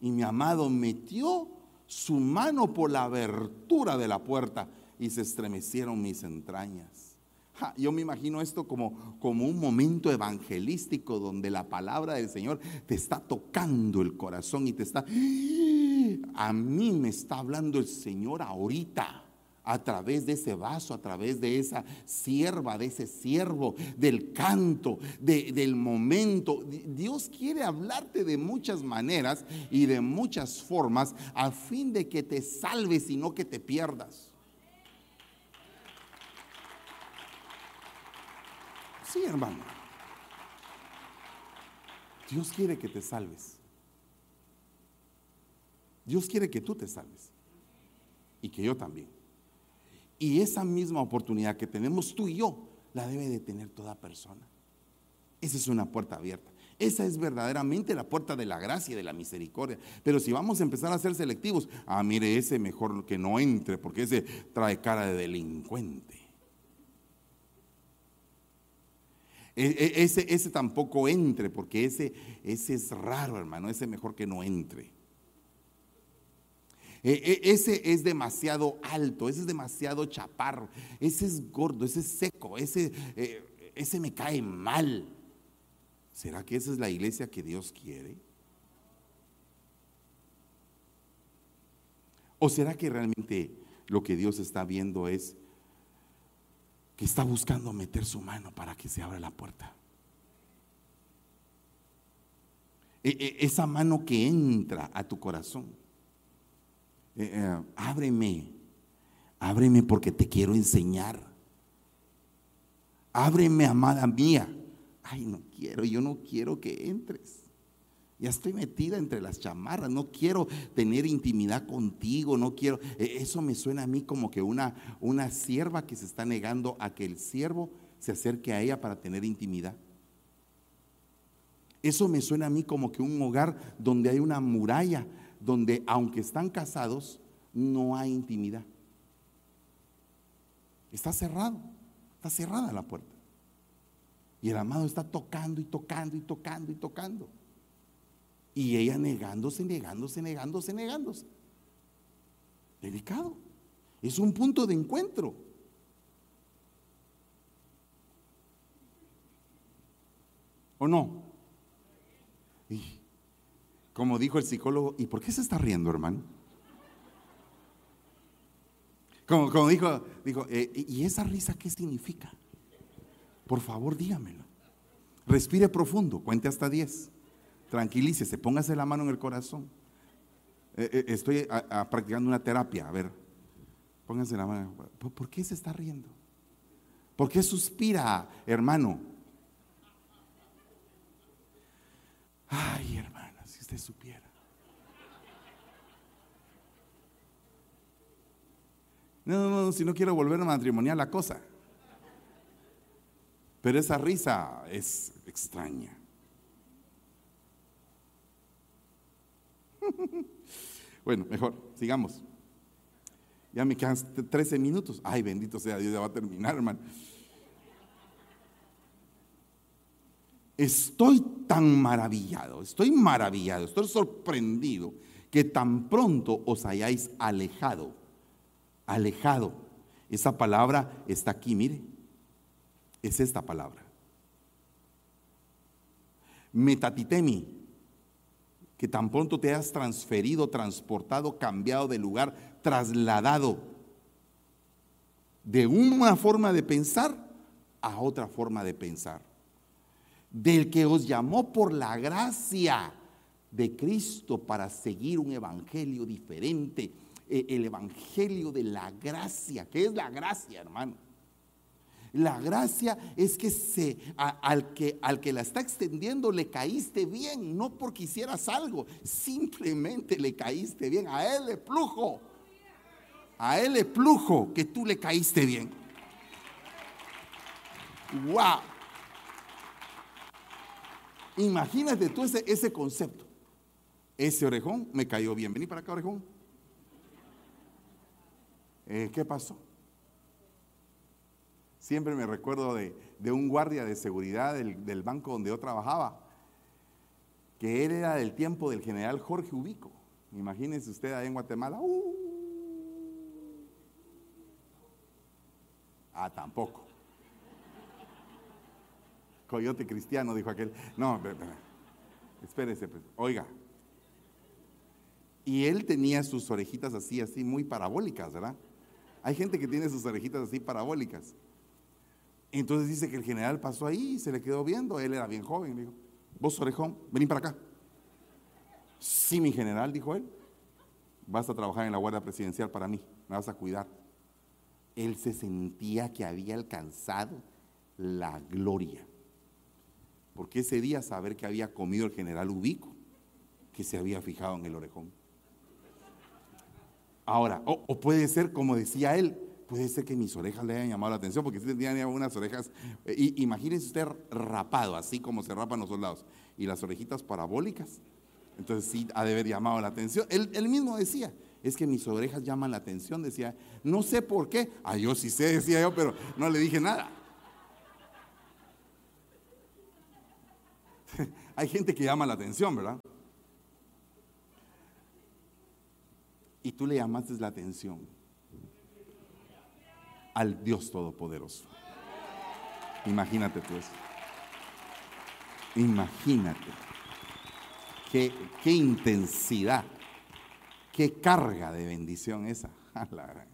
Y mi amado metió su mano por la abertura de la puerta y se estremecieron mis entrañas. yo me imagino esto como, como un momento evangelístico donde la palabra del Señor te está tocando el corazón y te está... A mí me está hablando el Señor ahorita a través de ese vaso, a través de esa sierva, de ese siervo, del canto, del momento. Dios quiere hablarte de muchas maneras y de muchas formas a fin de que te salves y no que te pierdas. Sí, hermano. Dios quiere que te salves. Dios quiere que tú te salves. Y que yo también. Y esa misma oportunidad que tenemos tú y yo, la debe de tener toda persona. Esa es una puerta abierta. Esa es verdaderamente la puerta de la gracia y de la misericordia. Pero si vamos a empezar a ser selectivos, ah, mire, ese mejor que no entre, porque ese trae cara de delincuente. E, e, ese, ese tampoco entre, porque ese, ese es raro, hermano. Ese mejor que no entre. E, e, ese es demasiado alto, ese es demasiado chaparro, ese es gordo, ese es seco, ese, eh, ese me cae mal. ¿Será que esa es la iglesia que Dios quiere? ¿O será que realmente lo que Dios está viendo es que está buscando meter su mano para que se abra la puerta? E, esa mano que entra a tu corazón eh, eh, ábreme, ábreme porque te quiero enseñar. Ábreme, amada mía. Ay, no quiero, yo no quiero que entres. Ya estoy metida entre las chamarras, no quiero tener intimidad contigo, no quiero. E, eso me suena a mí como que una, una sierva que se está negando a que el siervo se acerque a ella para tener intimidad. Eso me suena a mí como que un hogar donde hay una muralla donde aunque están casados, no hay intimidad. Está cerrado, está cerrada la puerta. Y el amado está tocando y tocando y tocando y tocando. Y ella negándose, negándose, negándose, negándose. Delicado. Es un punto de encuentro. ¿O no? Como dijo el psicólogo, ¿y por qué se está riendo, hermano? Como, dijo, dijo eh, ¿y esa risa qué significa? Por favor, dígamelo. Respire profundo, cuente hasta 10. Tranquilícese, póngase la mano en el corazón. Eh, eh, estoy practicando una terapia, a ver, póngase la mano. ¿Por qué se está riendo? ¿Por qué suspira, hermano? Ay, hermana, si usted supiera. No, no, no, si no quiero volver a matrimonial la cosa. Pero esa risa es extraña. Bueno, mejor, sigamos. Ya me quedan 13 minutos. Ay, bendito sea Dios, ya va a terminar, hermano. Estoy tan maravillado, estoy maravillado, estoy sorprendido que tan pronto os hayáis alejado, alejado. Esa palabra está aquí, mire, es esta palabra. Metatitemi, que tan pronto te has transferido, transportado, cambiado de lugar, trasladado de una forma de pensar a otra forma de pensar. Del que os llamó por la gracia de Cristo para seguir un evangelio diferente, eh, el evangelio de la gracia. ¿Qué es la gracia, hermano? La gracia es que, se, al que al que la está extendiendo le caíste bien, no porque hicieras algo, simplemente le caíste bien. A él le plujo, a él le plujo que tú le caíste bien. ¡Wow! Imagínate tú ese, ese concepto. Ese orejón me cayó bien. Vení para acá, orejón. Eh, ¿Qué pasó? Siempre me recuerdo de, un guardia de seguridad del, banco donde yo trabajaba, que él era del tiempo del general Jorge Ubico. Imagínense usted ahí en Guatemala. Uh. Ah, tampoco. Coyote cristiano, dijo aquel. No, espérese, pues. oiga. Y él tenía sus orejitas así, así, muy parabólicas, ¿verdad? Hay gente que tiene sus orejitas así parabólicas. Entonces dice que el general pasó ahí y se le quedó viendo. Él era bien joven. Le dijo, vos orejón, vení para acá. Sí, mi general, dijo él. Vas a trabajar en la Guardia Presidencial para mí. Me vas a cuidar. Él se sentía que había alcanzado la gloria. Porque ese día saber que había comido el general Ubico, que se había fijado en el orejón. Ahora, o puede ser como decía él, puede ser que mis orejas le hayan llamado la atención, porque si tenía unas orejas, eh, imagínense usted rapado, así como se rapan los soldados, y las orejitas parabólicas, entonces sí ha de haber llamado la atención. Él, mismo decía, es que mis orejas llaman la atención, decía, no sé por qué, ah, yo sí sé, decía yo, pero no le dije nada. Hay gente que llama la atención, ¿verdad? Y tú le llamaste la atención al Dios Todopoderoso. Imagínate tú eso. Imagínate. Qué, qué intensidad, qué carga de bendición esa.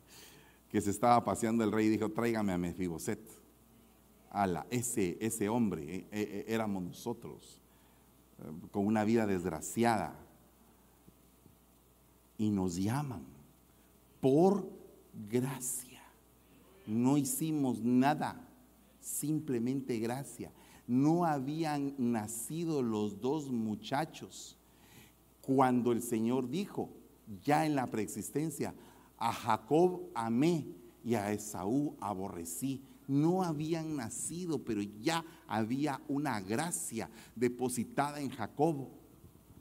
que se estaba paseando el rey y dijo, tráigame a Mefiboset. Ala, ese, ese hombre eh, eh, éramos nosotros, con una vida desgraciada. Y nos llaman por gracia no hicimos nada, simplemente gracia. No habían nacido los dos muchachos cuando el Señor dijo, ya en la preexistencia, a Jacob amé y a Esaú aborrecí. No habían nacido, pero ya había una gracia depositada en Jacob.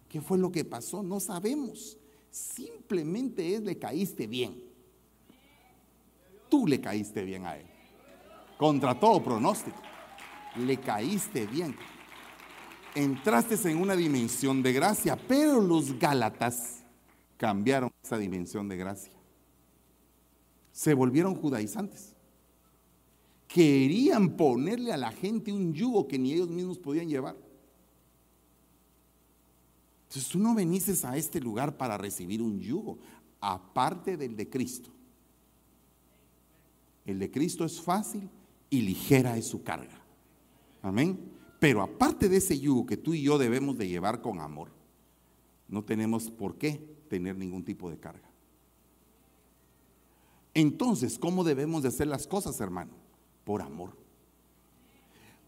¿Qué fue lo que pasó? No sabemos. Simplemente es le caíste bien tú le caíste bien a él. Contra todo pronóstico. Le caíste bien. Entraste en una dimensión de gracia, pero los Gálatas cambiaron esa dimensión de gracia. se volvieron judaizantes. Querían ponerle a la gente un yugo que ni ellos mismos podían llevar. Entonces tú no venices a este lugar para recibir un yugo, aparte del de Cristo. El de Cristo es fácil y ligera es su carga. Amén. Pero aparte de ese yugo que tú y yo debemos de llevar con amor, no tenemos por qué tener ningún tipo de carga. Entonces, ¿cómo debemos de hacer las cosas, hermano? Por amor.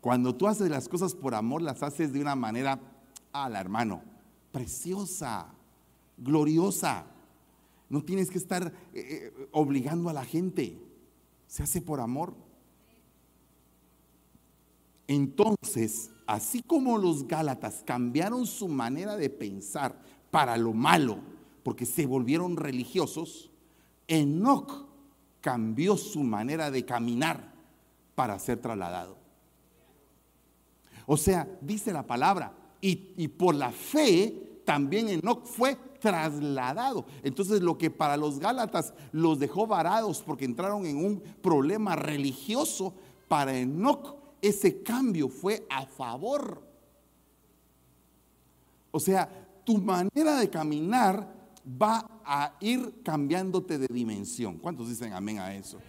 Cuando tú haces las cosas por amor, las haces de una manera, la hermano, preciosa, gloriosa. No tienes que estar eh, eh, obligando a la gente. Se hace por amor. Entonces, así como los Gálatas cambiaron su manera de pensar para lo malo, porque se volvieron religiosos, Enoch cambió su manera de caminar para ser trasladado. O sea, dice la palabra, y, por la fe también Enoch fue trasladado. Entonces lo que para los Gálatas los dejó varados porque entraron en un problema religioso, para Enoch ese cambio fue a favor. O sea, tu manera de caminar va a ir cambiándote de dimensión. ¿Cuántos dicen amén a eso?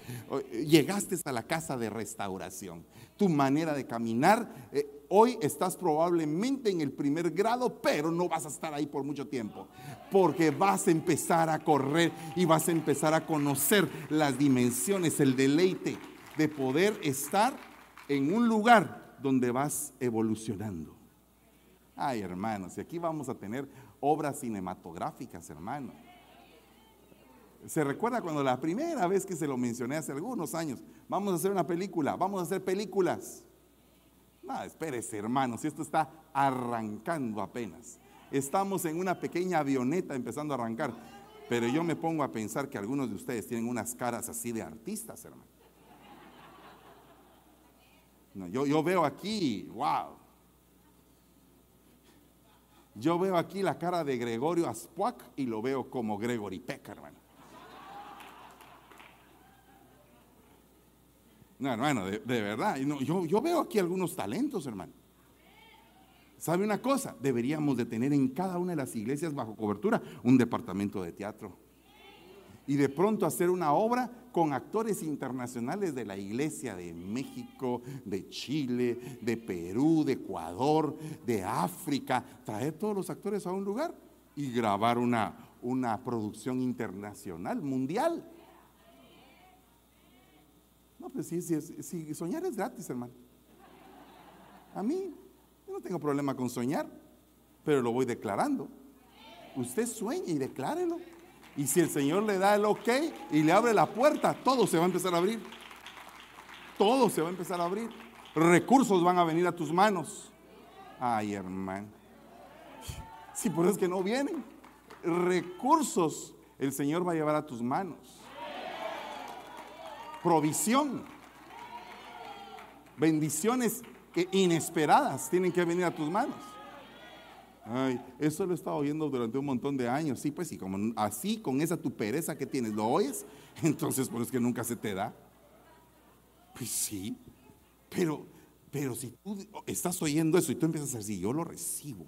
Llegaste a la casa de restauración. Tu manera de caminar, eh, hoy estás probablemente en el primer grado, pero no vas a estar ahí por mucho tiempo. Porque vas a empezar a correr y vas a empezar a conocer las dimensiones, el deleite de poder estar en un lugar donde vas evolucionando. Ay, hermanos, y aquí vamos a tener obras cinematográficas, hermano. ¿Se recuerda cuando la primera vez que se lo mencioné hace algunos años? Vamos a hacer una película, vamos a hacer películas. No, espérese, hermano, si esto está arrancando apenas. Estamos en una pequeña avioneta empezando a arrancar. Pero yo me pongo a pensar que algunos de ustedes tienen unas caras así de artistas, hermano. No, yo, yo veo aquí, wow, yo veo aquí la cara de Gregorio Aspuac y lo veo como Gregory Peck, hermano. No, hermano, de, verdad. yo, yo veo aquí algunos talentos, hermano. ¿Sabe una cosa? Deberíamos de tener en cada una de las iglesias bajo cobertura un departamento de teatro y de pronto hacer una obra con actores internacionales de la iglesia de México, de Chile, de Perú, de Ecuador, de África, traer todos los actores a un lugar y grabar una, una producción internacional, mundial. No, pues sí, sí, sí, soñar es gratis, hermano. A mí, yo no tengo problema con soñar, pero lo voy declarando. Usted sueña y declárelo. Y si el Señor le da el ok y le abre la puerta, todo se va a empezar a abrir. Todo se va a empezar a abrir. Recursos van a venir a tus manos. Ay, hermano. Si por eso es que no vienen. Recursos el Señor va a llevar a tus manos. Provisión. Bendiciones inesperadas tienen que venir a tus manos. Ay, eso lo he estado oyendo durante un montón de años. Sí, pues sí, como así, con esa tu pereza que tienes, ¿lo oyes? Entonces, por eso es que nunca se te da. Pues sí, pero, pero si tú estás oyendo eso y tú empiezas a decir, yo lo recibo,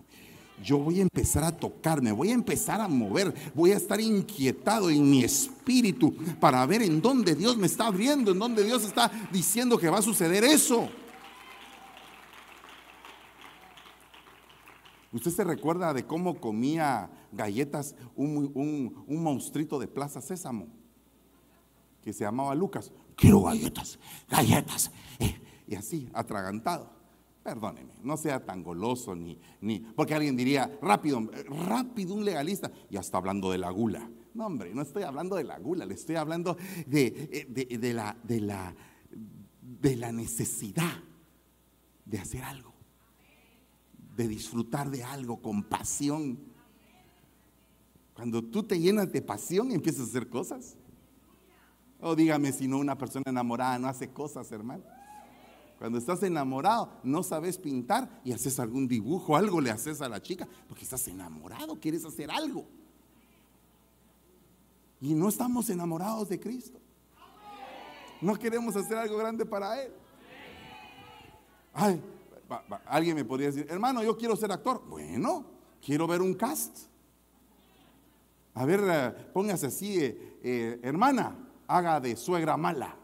yo voy a empezar a tocar, me voy a empezar a mover, voy a estar inquietado en mi espíritu para ver en dónde Dios me está abriendo, en dónde Dios está diciendo que va a suceder eso. ¿Usted se recuerda de cómo comía galletas un, un, monstruito de Plaza Sésamo? Que se llamaba Lucas. Quiero galletas, galletas. Eh, y así, atragantado. Perdóneme, no sea tan goloso ni, ni, porque alguien diría, rápido, rápido un legalista, ya está hablando de la gula. No, hombre, no estoy hablando de la gula, le estoy hablando de, eh, de, la, de, la, de la necesidad de hacer algo de disfrutar de algo con pasión. Cuando tú te llenas de pasión, empiezas a hacer cosas. O oh, dígame si no, una persona enamorada no hace cosas, hermano. Cuando estás enamorado, no sabes pintar y haces algún dibujo, algo le haces a la chica, porque estás enamorado, quieres hacer algo. Y no estamos enamorados de Cristo. No queremos hacer algo grande para Él. Ay, alguien me podría decir, hermano, yo quiero ser actor. Bueno, quiero ver un cast. A ver, eh, póngase así, eh, eh, hermana, haga de suegra mala.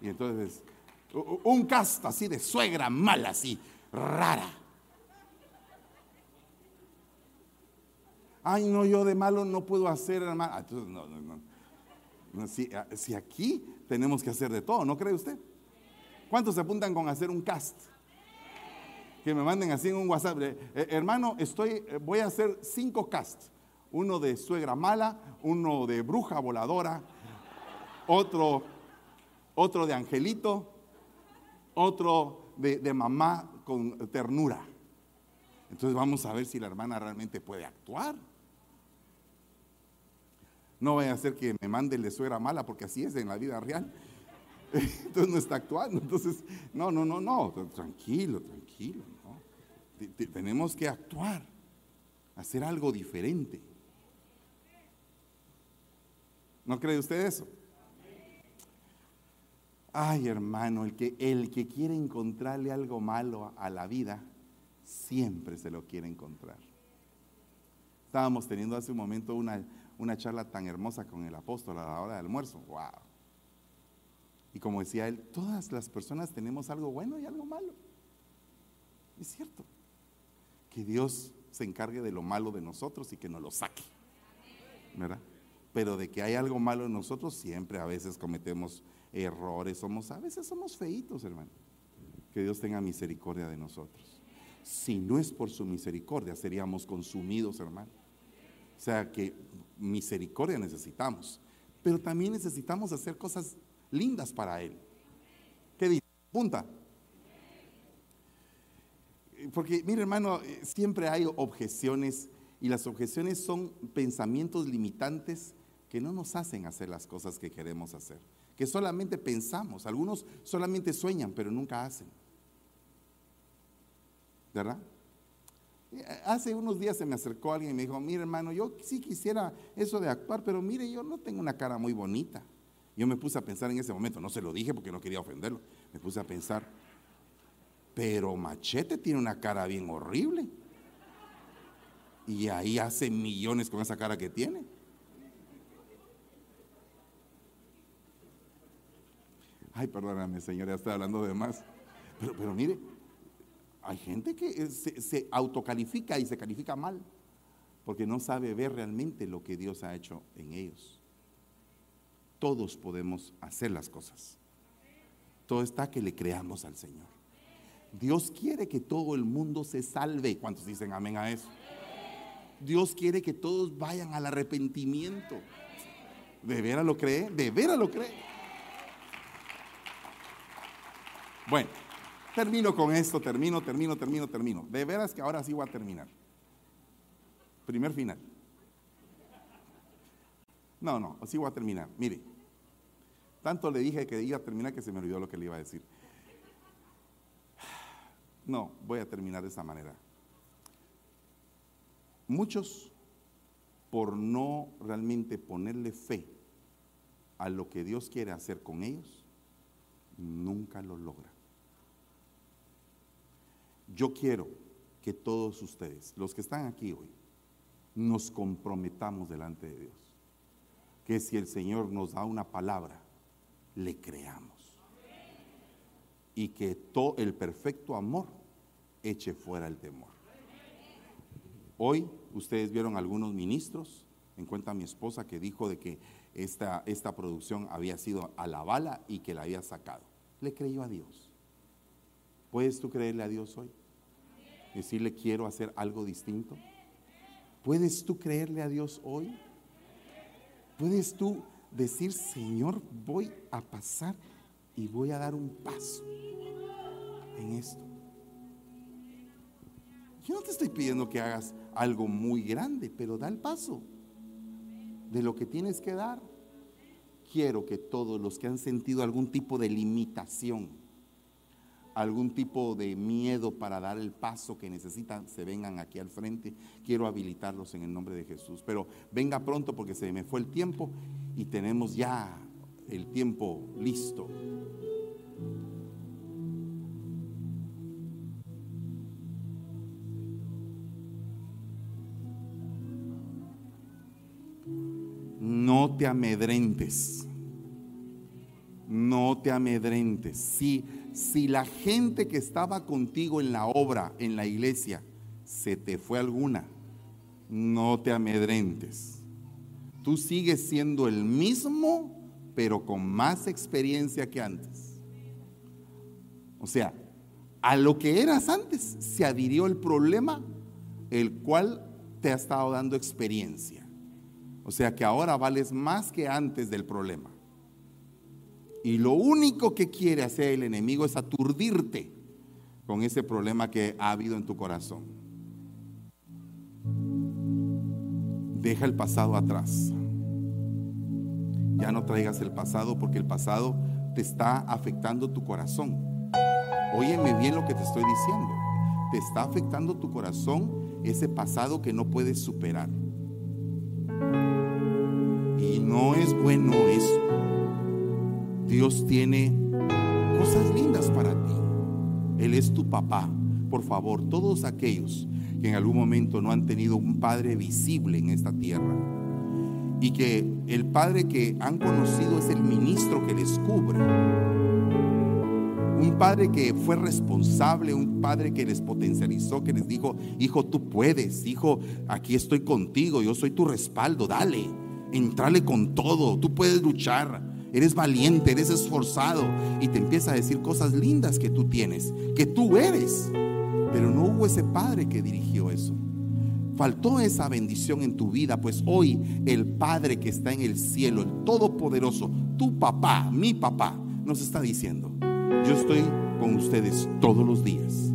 Y entonces, un cast así de suegra mala, así, rara. Ay, no, yo de malo no puedo hacer, hermano. Ah, entonces, no, no, no. Si, ah, si aquí tenemos que hacer de todo, ¿no cree usted? ¿Cuántos se apuntan con hacer un cast? Que me manden así en un WhatsApp. Eh, hermano, estoy, eh, voy a hacer cinco casts. Uno de suegra mala, uno de bruja voladora, otro, otro de angelito, otro de, de mamá con ternura. Entonces vamos a ver si la hermana realmente puede actuar. No vaya a ser que me mande el de suegra mala, porque así es en la vida real. Entonces no está actuando. Entonces, no, no, no, no, tranquilo, tranquilo. Tenemos que actuar, hacer algo diferente. ¿No cree usted eso? Ay, hermano, el que, el que quiere encontrarle algo malo a la vida, siempre se lo quiere encontrar. Estábamos teniendo hace un momento una, una charla tan hermosa con el apóstol a la hora del almuerzo. ¡Wow! Y como decía él, todas las personas tenemos algo bueno y algo malo. Es cierto. Que Dios se encargue de lo malo de nosotros y que nos lo saque. ¿Verdad? Pero de que hay algo malo en nosotros, siempre a veces cometemos errores, somos, a veces somos feitos, hermano. Que Dios tenga misericordia de nosotros. Si no es por su misericordia, seríamos consumidos, hermano. O sea que misericordia necesitamos, pero también necesitamos hacer cosas lindas para Él. ¿Qué dice? Punta. Porque, mire hermano, siempre hay objeciones y las objeciones son pensamientos limitantes que no nos hacen hacer las cosas que queremos hacer, que solamente pensamos, algunos solamente sueñan, pero nunca hacen. ¿Verdad? Hace unos días se me acercó alguien y me dijo, mire hermano, yo sí quisiera eso de actuar, pero mire, yo no tengo una cara muy bonita. Yo me puse a pensar en ese momento, no se lo dije porque no quería ofenderlo, me puse a pensar, pero Machete tiene una cara bien horrible. Y ahí hace millones con esa cara que tiene. Ay, perdóname, señor, ya estoy hablando de más. Pero, pero mire, hay gente que se, se, autocalifica y se califica mal porque no sabe ver realmente lo que Dios ha hecho en ellos todos podemos hacer las cosas. Todo está que le creamos al Señor. Dios quiere que todo el mundo se salve. ¿Cuántos dicen amén a eso? Dios quiere que todos vayan al arrepentimiento. ¿De veras lo cree? ¿De veras lo cree? Bueno, termino con esto, termino, termino, termino, termino. De veras que ahora sí voy a terminar. Primer final. No, no, así voy a terminar. Mire, tanto le dije que iba a terminar que se me olvidó lo que le iba a decir. No, voy a terminar de esa manera. Muchos, por no realmente ponerle fe a lo que Dios quiere hacer con ellos, nunca lo logran. Yo quiero que todos ustedes, los que están aquí hoy, nos comprometamos delante de Dios que si el Señor nos da una palabra, le creamos. Y que todo el perfecto amor eche fuera el temor. Hoy ustedes vieron algunos ministros, en cuenta mi esposa que dijo de que esta, esta producción había sido a la bala y que la había sacado. Le creyó a Dios. ¿Puedes tú creerle a Dios hoy? Decirle quiero hacer algo distinto. ¿Puedes tú creerle a Dios hoy? ¿Puedes tú decir, Señor, voy a pasar y voy a dar un paso en esto? Yo no te estoy pidiendo que hagas algo muy grande, pero da el paso de lo que tienes que dar. Quiero que todos los que han sentido algún tipo de limitación, algún tipo de miedo para dar el paso que necesitan, se vengan aquí al frente. Quiero habilitarlos en el nombre de Jesús. Pero venga pronto porque se me fue el tiempo y tenemos ya el tiempo listo. No te amedrentes. No te amedrentes. Si, si la gente que estaba contigo en la obra, en la iglesia, se te fue alguna, no te amedrentes. Tú sigues siendo el mismo, pero con más experiencia que antes. O sea, a lo que eras antes se adhirió el problema, el cual te ha estado dando experiencia. O sea que ahora vales más que antes del problema. Y lo único que quiere hacer el enemigo es aturdirte con ese problema que ha habido en tu corazón. Deja el pasado atrás. Ya no traigas el pasado porque el pasado te está afectando tu corazón. Óyeme bien lo que te estoy diciendo. Te está afectando tu corazón ese pasado que no puedes superar. Y no es bueno eso. Dios tiene cosas lindas para ti. Él es tu papá. Por favor, todos aquellos que en algún momento no han tenido un Padre visible en esta tierra. Y que el Padre que han conocido es el ministro que les cubre. Un Padre que fue responsable, un Padre que les potencializó, que les dijo, hijo, tú puedes, hijo, aquí estoy contigo, yo soy tu respaldo, dale, entrale con todo, tú puedes luchar, eres valiente, eres esforzado y te empieza a decir cosas lindas que tú tienes, que tú eres. Pero no hubo ese Padre que dirigió eso. Faltó esa bendición en tu vida, pues hoy el Padre que está en el cielo, el Todopoderoso, tu papá, mi papá, nos está diciendo, yo estoy con ustedes todos los días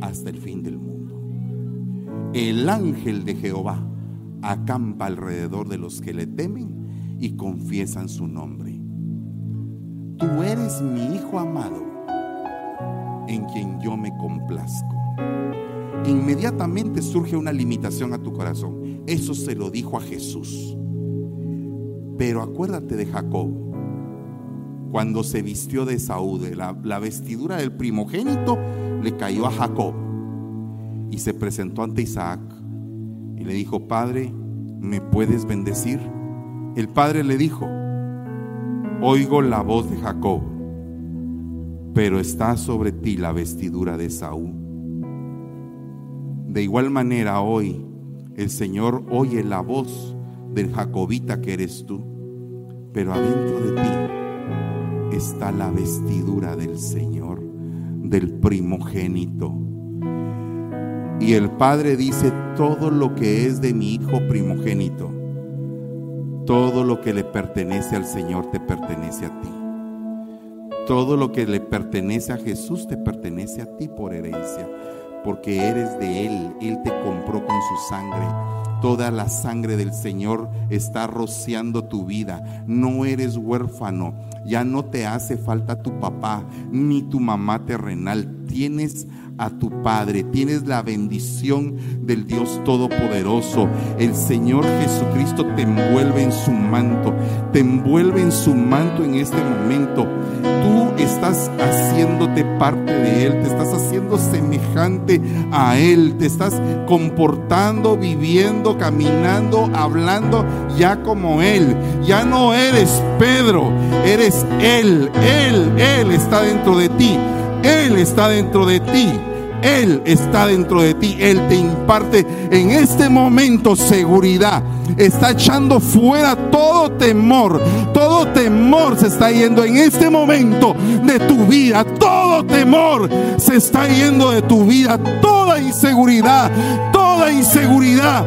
hasta el fin del mundo. El ángel de Jehová acampa alrededor de los que le temen y confiesan su nombre. Tú eres mi hijo amado en quien yo me complazco inmediatamente surge una limitación a tu corazón. Eso se lo dijo a Jesús. Pero acuérdate de Jacob, cuando se vistió de Saúl, la, la vestidura del primogénito le cayó a Jacob y se presentó ante Isaac y le dijo, Padre, ¿me puedes bendecir? El padre le dijo, oigo la voz de Jacob, pero está sobre ti la vestidura de Saúl. De igual manera hoy el Señor oye la voz del jacobita que eres tú, pero adentro de ti está la vestidura del Señor, del primogénito. Y el Padre dice, todo lo que es de mi hijo primogénito, todo lo que le pertenece al Señor te pertenece a ti. Todo lo que le pertenece a Jesús te pertenece a ti por herencia porque eres de Él. Él te compró con su sangre. Toda la sangre del Señor está rociando tu vida. No eres huérfano. Ya no te hace falta tu papá ni tu mamá terrenal. Tienes a tu Padre, tienes la bendición del Dios Todopoderoso. El Señor Jesucristo te envuelve en su manto, te envuelve en su manto en este momento. Tú estás haciéndote parte de Él, te estás haciendo semejante a Él, te estás comportando, viviendo, caminando, hablando ya como Él. Ya no eres Pedro, eres Él, Él, Él está dentro de ti. Él está dentro de ti. Él está dentro de ti. Él te imparte en este momento seguridad. Está echando fuera todo temor. Todo temor se está yendo en este momento de tu vida. Todo temor se está yendo de tu vida. Toda inseguridad. Toda inseguridad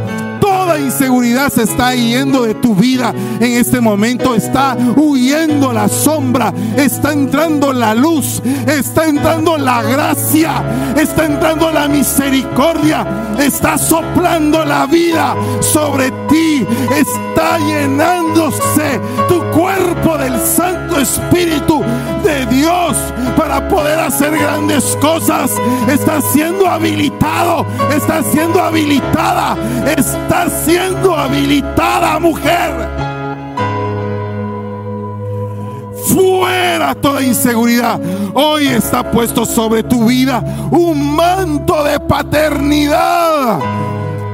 Toda inseguridad se está yendo de tu vida en este momento. Está huyendo la sombra. Está entrando la luz. Está entrando la gracia. Está entrando la misericordia. Está soplando la vida sobre ti. Está llenándose tu cuerpo del Santo Espíritu de Dios para poder hacer grandes cosas. Está siendo habilitado. Está siendo habilitada. Está siendo habilitada, mujer. Fuera toda inseguridad. Hoy está puesto sobre tu vida un manto de paternidad.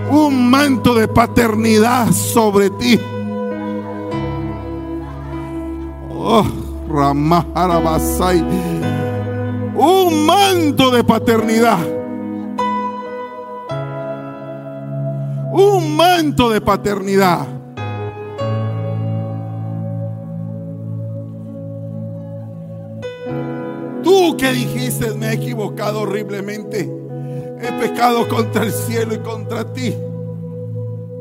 Un manto de paternidad sobre ti. Oh, Ramaharabasai. Un manto de paternidad. Un manto de paternidad. Tú que dijiste, me he equivocado horriblemente. He pecado contra el cielo y contra ti.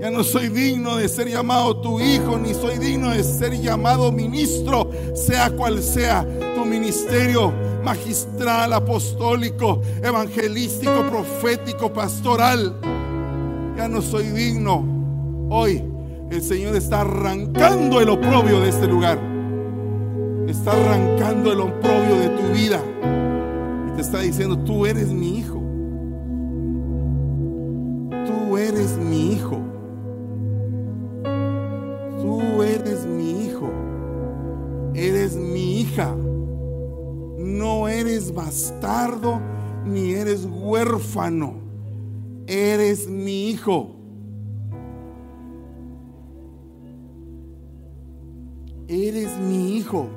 Ya no soy digno de ser llamado tu hijo, ni soy digno de ser llamado ministro, sea cual sea tu ministerio magistral, apostólico, evangelístico, profético, pastoral. Ya no soy digno. Hoy el Señor está arrancando el oprobio de este lugar. Está arrancando el oprobio de tu vida. Y te está diciendo, tú eres mi hijo. Tú eres mi hijo. Tú eres mi hijo. Eres mi hija. No eres bastardo ni eres huérfano. Eres mi hijo. Eres mi hijo.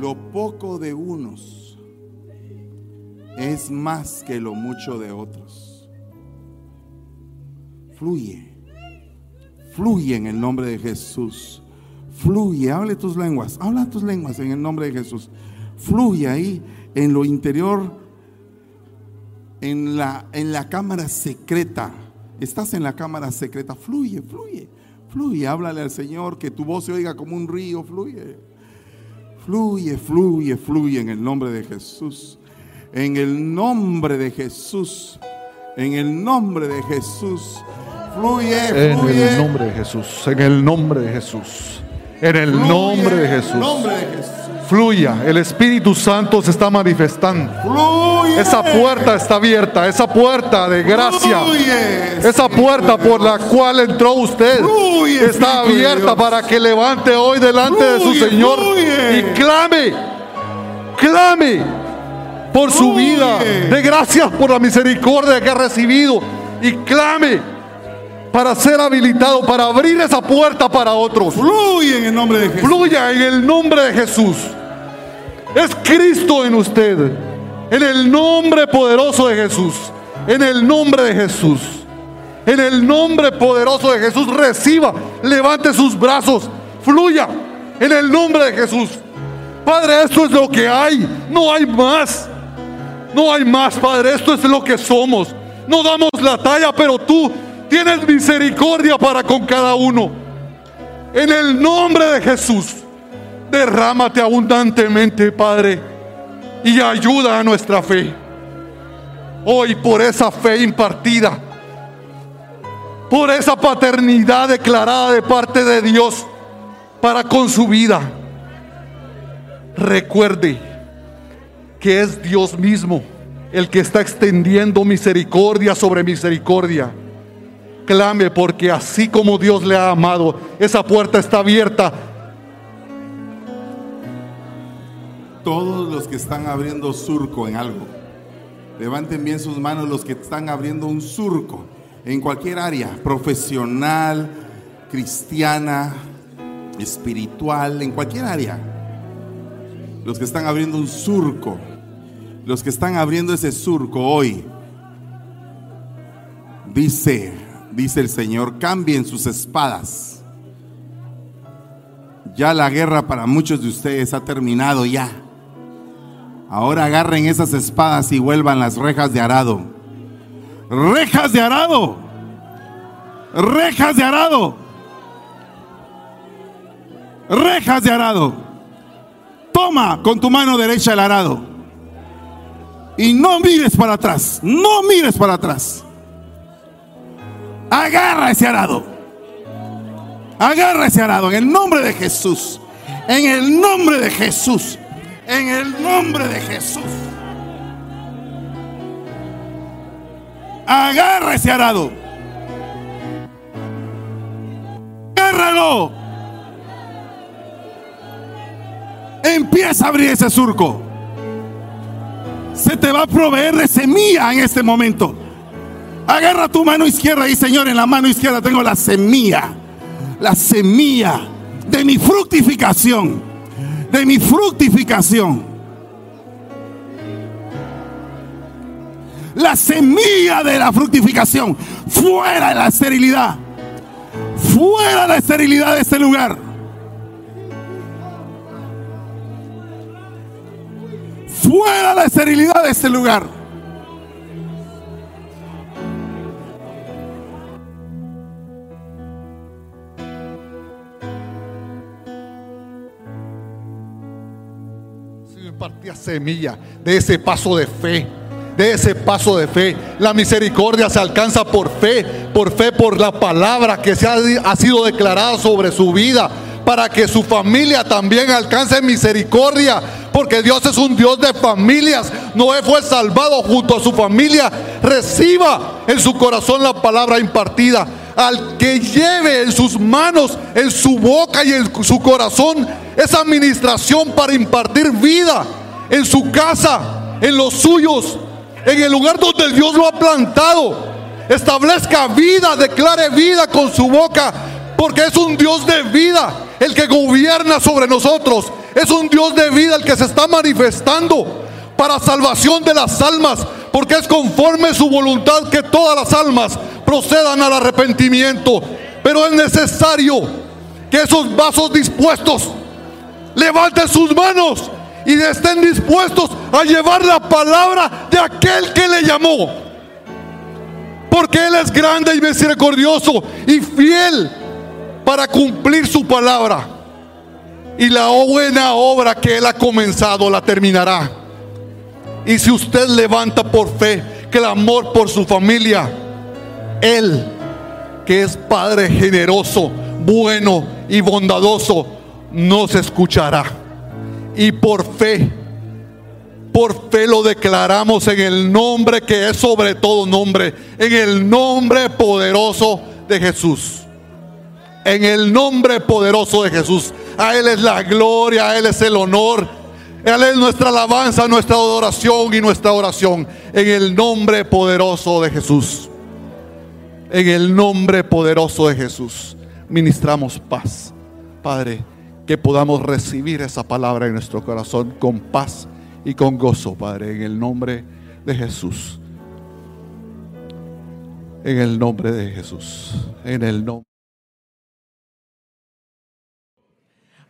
Lo poco de unos es más que lo mucho de otros. Fluye. Fluye en el nombre de Jesús. Fluye. Hable tus lenguas. Habla tus lenguas en el nombre de Jesús. Fluye ahí en lo interior, en la, en la cámara secreta. Estás en la cámara secreta. Fluye, fluye, fluye. Háblale al Señor que tu voz se oiga como un río. Fluye. Fluye, fluye, fluye en el nombre de Jesús. En el nombre de Jesús. En el nombre de Jesús. Fluye, En fluye. el nombre de Jesús. En el nombre de Jesús. En el Fluye nombre de en el Jesús. nombre de Jesús. Fluya. El Espíritu Santo se está manifestando. Fluye. Esa puerta está abierta. Esa puerta de gracia. Fluye, Esa puerta por la cual entró usted Fluye, está abierta para que levante hoy delante de su Señor y clame, clame por su vida. De gracias por la misericordia que ha recibido y clame para ser habilitado, para abrir esa puerta para otros. Fluye en el nombre de Jesús. Fluya en el nombre de Jesús. Es Cristo en usted. En el nombre poderoso de Jesús. En el nombre de Jesús. En el nombre poderoso de Jesús reciba. Levante sus brazos. Fluya. En el nombre de Jesús. Padre, esto es lo que hay. No hay más. No hay más, Padre. Esto es lo que somos. No damos la talla, pero tú tienes misericordia para con cada uno. En el nombre de Jesús, derrámate abundantemente, Padre, y ayuda a nuestra fe. Hoy por esa fe impartida, por esa paternidad declarada de parte de Dios para con su vida. Recuerde que es Dios mismo el que está extendiendo misericordia sobre misericordia. Clame porque así como Dios le ha amado, esa puerta está abierta. Todos los que están abriendo surco en algo, levanten bien sus manos los que están abriendo un surco en cualquier área, profesional, cristiana, espiritual, en cualquier área. Los que están abriendo un surco, los que están abriendo ese surco hoy, dice, dice el Señor, cambien sus espadas. Ya la guerra para muchos de ustedes ha terminado ya. Ahora agarren esas espadas y vuelvan las rejas de arado. Rejas de arado. Rejas de arado. Rejas de arado. Toma con tu mano derecha el arado. Y no mires para atrás. No mires para atrás. Agarra ese arado. Agarra ese arado en el nombre de Jesús. En el nombre de Jesús. En el nombre de Jesús. Agarra ese arado. Agárralo. Empieza a abrir ese surco. Se te va a proveer de semilla en este momento. Agarra tu mano izquierda y Señor, en la mano izquierda tengo la semilla. La semilla de mi fructificación. De mi fructificación. La semilla de la fructificación. Fuera de la esterilidad. Fuera de la esterilidad de este lugar. Fuera de la esterilidad de este lugar. Impartía semilla de ese paso de fe, de ese paso de fe. La misericordia se alcanza por fe, por fe, por la palabra que se ha, ha sido declarada sobre su vida, para que su familia también alcance misericordia, porque Dios es un Dios de familias. Noé fue salvado junto a su familia. Reciba en su corazón la palabra impartida. Al que lleve en sus manos, en su boca y en su corazón esa administración para impartir vida en su casa, en los suyos, en el lugar donde Dios lo ha plantado. Establezca vida, declare vida con su boca, porque es un Dios de vida el que gobierna sobre nosotros. Es un Dios de vida el que se está manifestando para salvación de las almas, porque es conforme su voluntad que todas las almas procedan al arrepentimiento. Pero es necesario que esos vasos dispuestos levanten sus manos y estén dispuestos a llevar la palabra de aquel que le llamó. Porque Él es grande y misericordioso y fiel para cumplir su palabra. Y la buena obra que Él ha comenzado la terminará. Y si usted levanta por fe que el amor por su familia, Él, que es Padre generoso, bueno y bondadoso, nos escuchará. Y por fe, por fe lo declaramos en el nombre que es sobre todo nombre, en el nombre poderoso de Jesús. En el nombre poderoso de Jesús. A Él es la gloria, a Él es el honor. A Él es nuestra alabanza, nuestra adoración y nuestra oración. En el nombre poderoso de Jesús. En el nombre poderoso de Jesús. Ministramos paz. Padre que podamos recibir esa palabra en nuestro corazón con paz y con gozo, Padre, en el nombre de Jesús. En el nombre de Jesús. En el nombre.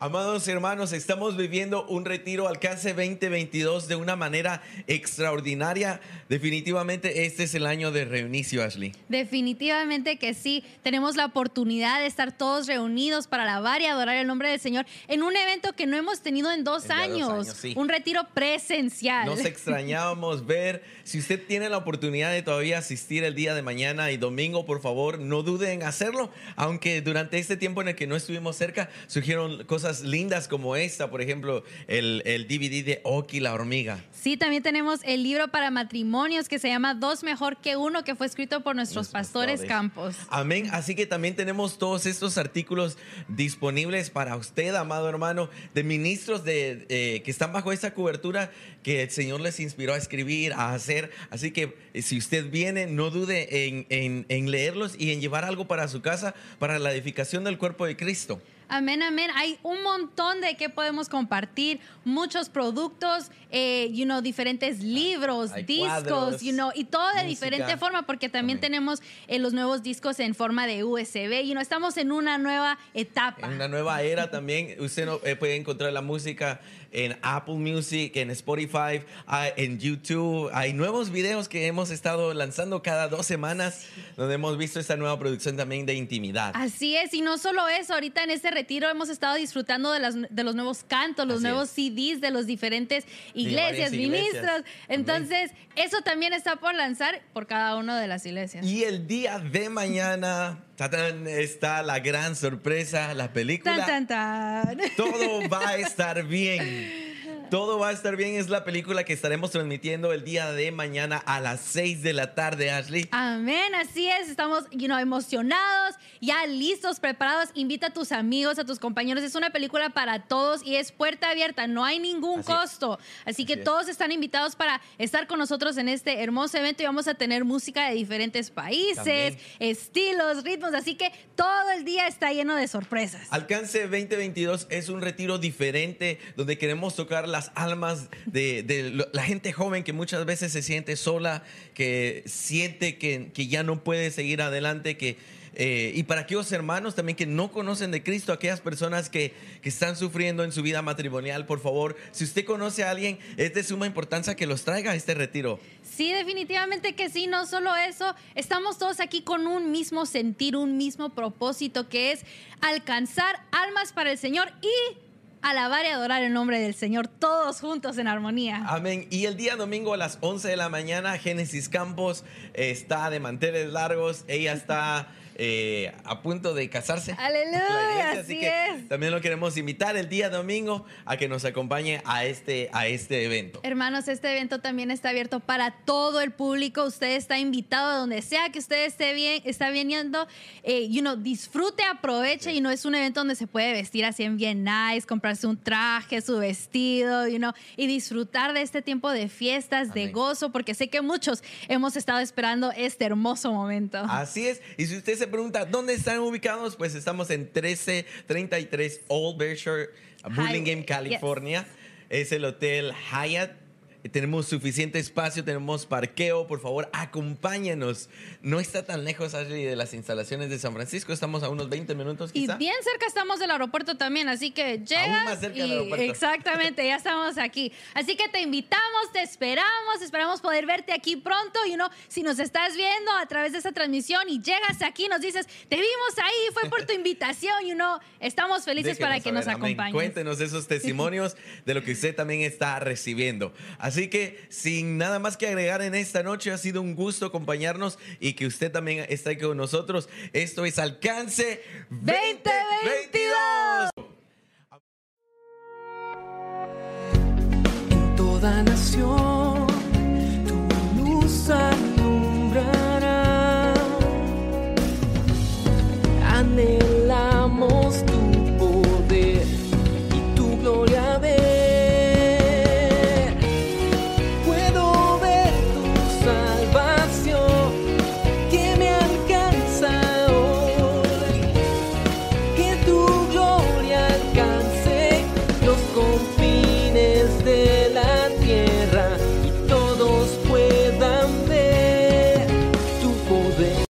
Amados hermanos, estamos viviendo un retiro alcance 2022 de una manera extraordinaria. Definitivamente este es el año de reinicio, Ashley. Definitivamente que sí. Tenemos la oportunidad de estar todos reunidos para alabar y adorar el nombre del Señor en un evento que no hemos tenido en dos años. sí. Un retiro presencial. Nos extrañábamos ver. Si usted tiene la oportunidad de todavía asistir el día de mañana y domingo, por favor, no dude en hacerlo. Aunque durante este tiempo en el que no estuvimos cerca, surgieron cosas lindas como esta, por ejemplo, el, el DVD de Oki la hormiga. Sí, también tenemos el libro para matrimonios que se llama Dos Mejor que Uno, que fue escrito por nuestros pastores, pastores. Campos. Amén. Así que también tenemos todos estos artículos disponibles para usted, amado hermano, de ministros de, eh, que están bajo esta cobertura que el Señor les inspiró a escribir, a hacer. Así que eh, si usted viene, no dude en, en- en leerlos y en llevar algo para su casa, para la edificación del cuerpo de Cristo. Amén, amén. Hay un montón de que podemos compartir, muchos productos, eh, you know, diferentes libros, Hay discos, cuadros, you know, y todo de música. diferente forma, porque también Amén. tenemos eh, los nuevos discos en forma de USB. Y no estamos en una nueva etapa. En una nueva era también, usted no, eh, puede encontrar la música en Apple Music, en Spotify, ah, en YouTube. Hay nuevos videos que hemos estado lanzando cada dos semanas, donde hemos visto esta nueva producción también de intimidad. Así es, y no solo eso, ahorita en este retiro hemos estado disfrutando de, las- de los nuevos cantos, los Así nuevos es. CDs de los diferentes iglesias, ministros. Entonces, eso también está por lanzar por cada una de las iglesias. Y el día de mañana tatán, está la gran sorpresa, la película. Tan, tan, tan. Todo va a estar bien. Todo va a estar bien. Es la película que estaremos transmitiendo el día de mañana a las 6 de la tarde, Ashley. Amén, así es. Estamos you know, emocionados, ya listos, preparados. Invita a tus amigos, a tus compañeros. Es una película para todos y es puerta abierta. No hay ningún Así es. costo. Así, que Así es. todos están invitados para estar con nosotros en este hermoso evento y vamos a tener música de diferentes países, También. estilos, ritmos. Así que todo el día está lleno de sorpresas. Alcance 2022 es un retiro diferente donde queremos tocar las almas de, la gente joven que muchas veces se siente sola, que siente que, que ya no puede seguir adelante, que... eh, y para aquellos hermanos también que no conocen de Cristo, aquellas personas que, que están sufriendo en su vida matrimonial, por favor, si usted conoce a alguien, es de suma importancia que los traiga a este retiro. Sí, definitivamente que sí, no solo eso, estamos todos aquí con un mismo sentir, un mismo propósito que es alcanzar almas para el Señor y alabar y adorar el nombre del Señor, todos juntos en armonía. Amén. Y el día domingo a las 11 de la mañana, Génesis Campos está de manteles largos. Ella está eh, a punto de casarse. Aleluya, así así que es. también lo queremos invitar el día domingo a que nos acompañe a este, a este evento. Hermanos, este evento también está abierto para todo el público. Usted está invitado a donde sea que usted esté bien, está viniendo. Eh, you know, disfrute, aproveche. Y no es un evento donde se puede vestir así en bien nice, comprarse un traje, su vestido, you know, y disfrutar de este tiempo de fiestas, de gozo, porque sé que muchos hemos estado esperando este hermoso momento. Así es. Y si usted se pregunta dónde están ubicados, pues estamos en 1333 Old Berkshire, Burlingame, California. Es el Hotel Hyatt. Tenemos suficiente espacio, tenemos parqueo. Por favor, acompáñenos. No está tan lejos, Ashley, de las instalaciones de San Francisco. Estamos a unos 20 minutos, Y quizá. bien cerca estamos del aeropuerto también, así que llegas más cerca del y- aeropuerto. exactamente, ya estamos aquí. Así que te invitamos, te esperamos, esperamos poder verte aquí pronto y uno si nos estás viendo a través de esta transmisión y llegas aquí nos dices, "Te vimos ahí, fue por tu invitación", y uno estamos felices Déjenos para que nos saber, amén. acompañes. Cuéntenos esos testimonios de lo que usted también está recibiendo. Así Así que sin nada más que agregar en esta noche, ha sido un gusto acompañarnos y que usted también está aquí con nosotros. Esto es Alcance 2022. 2022. En toda nación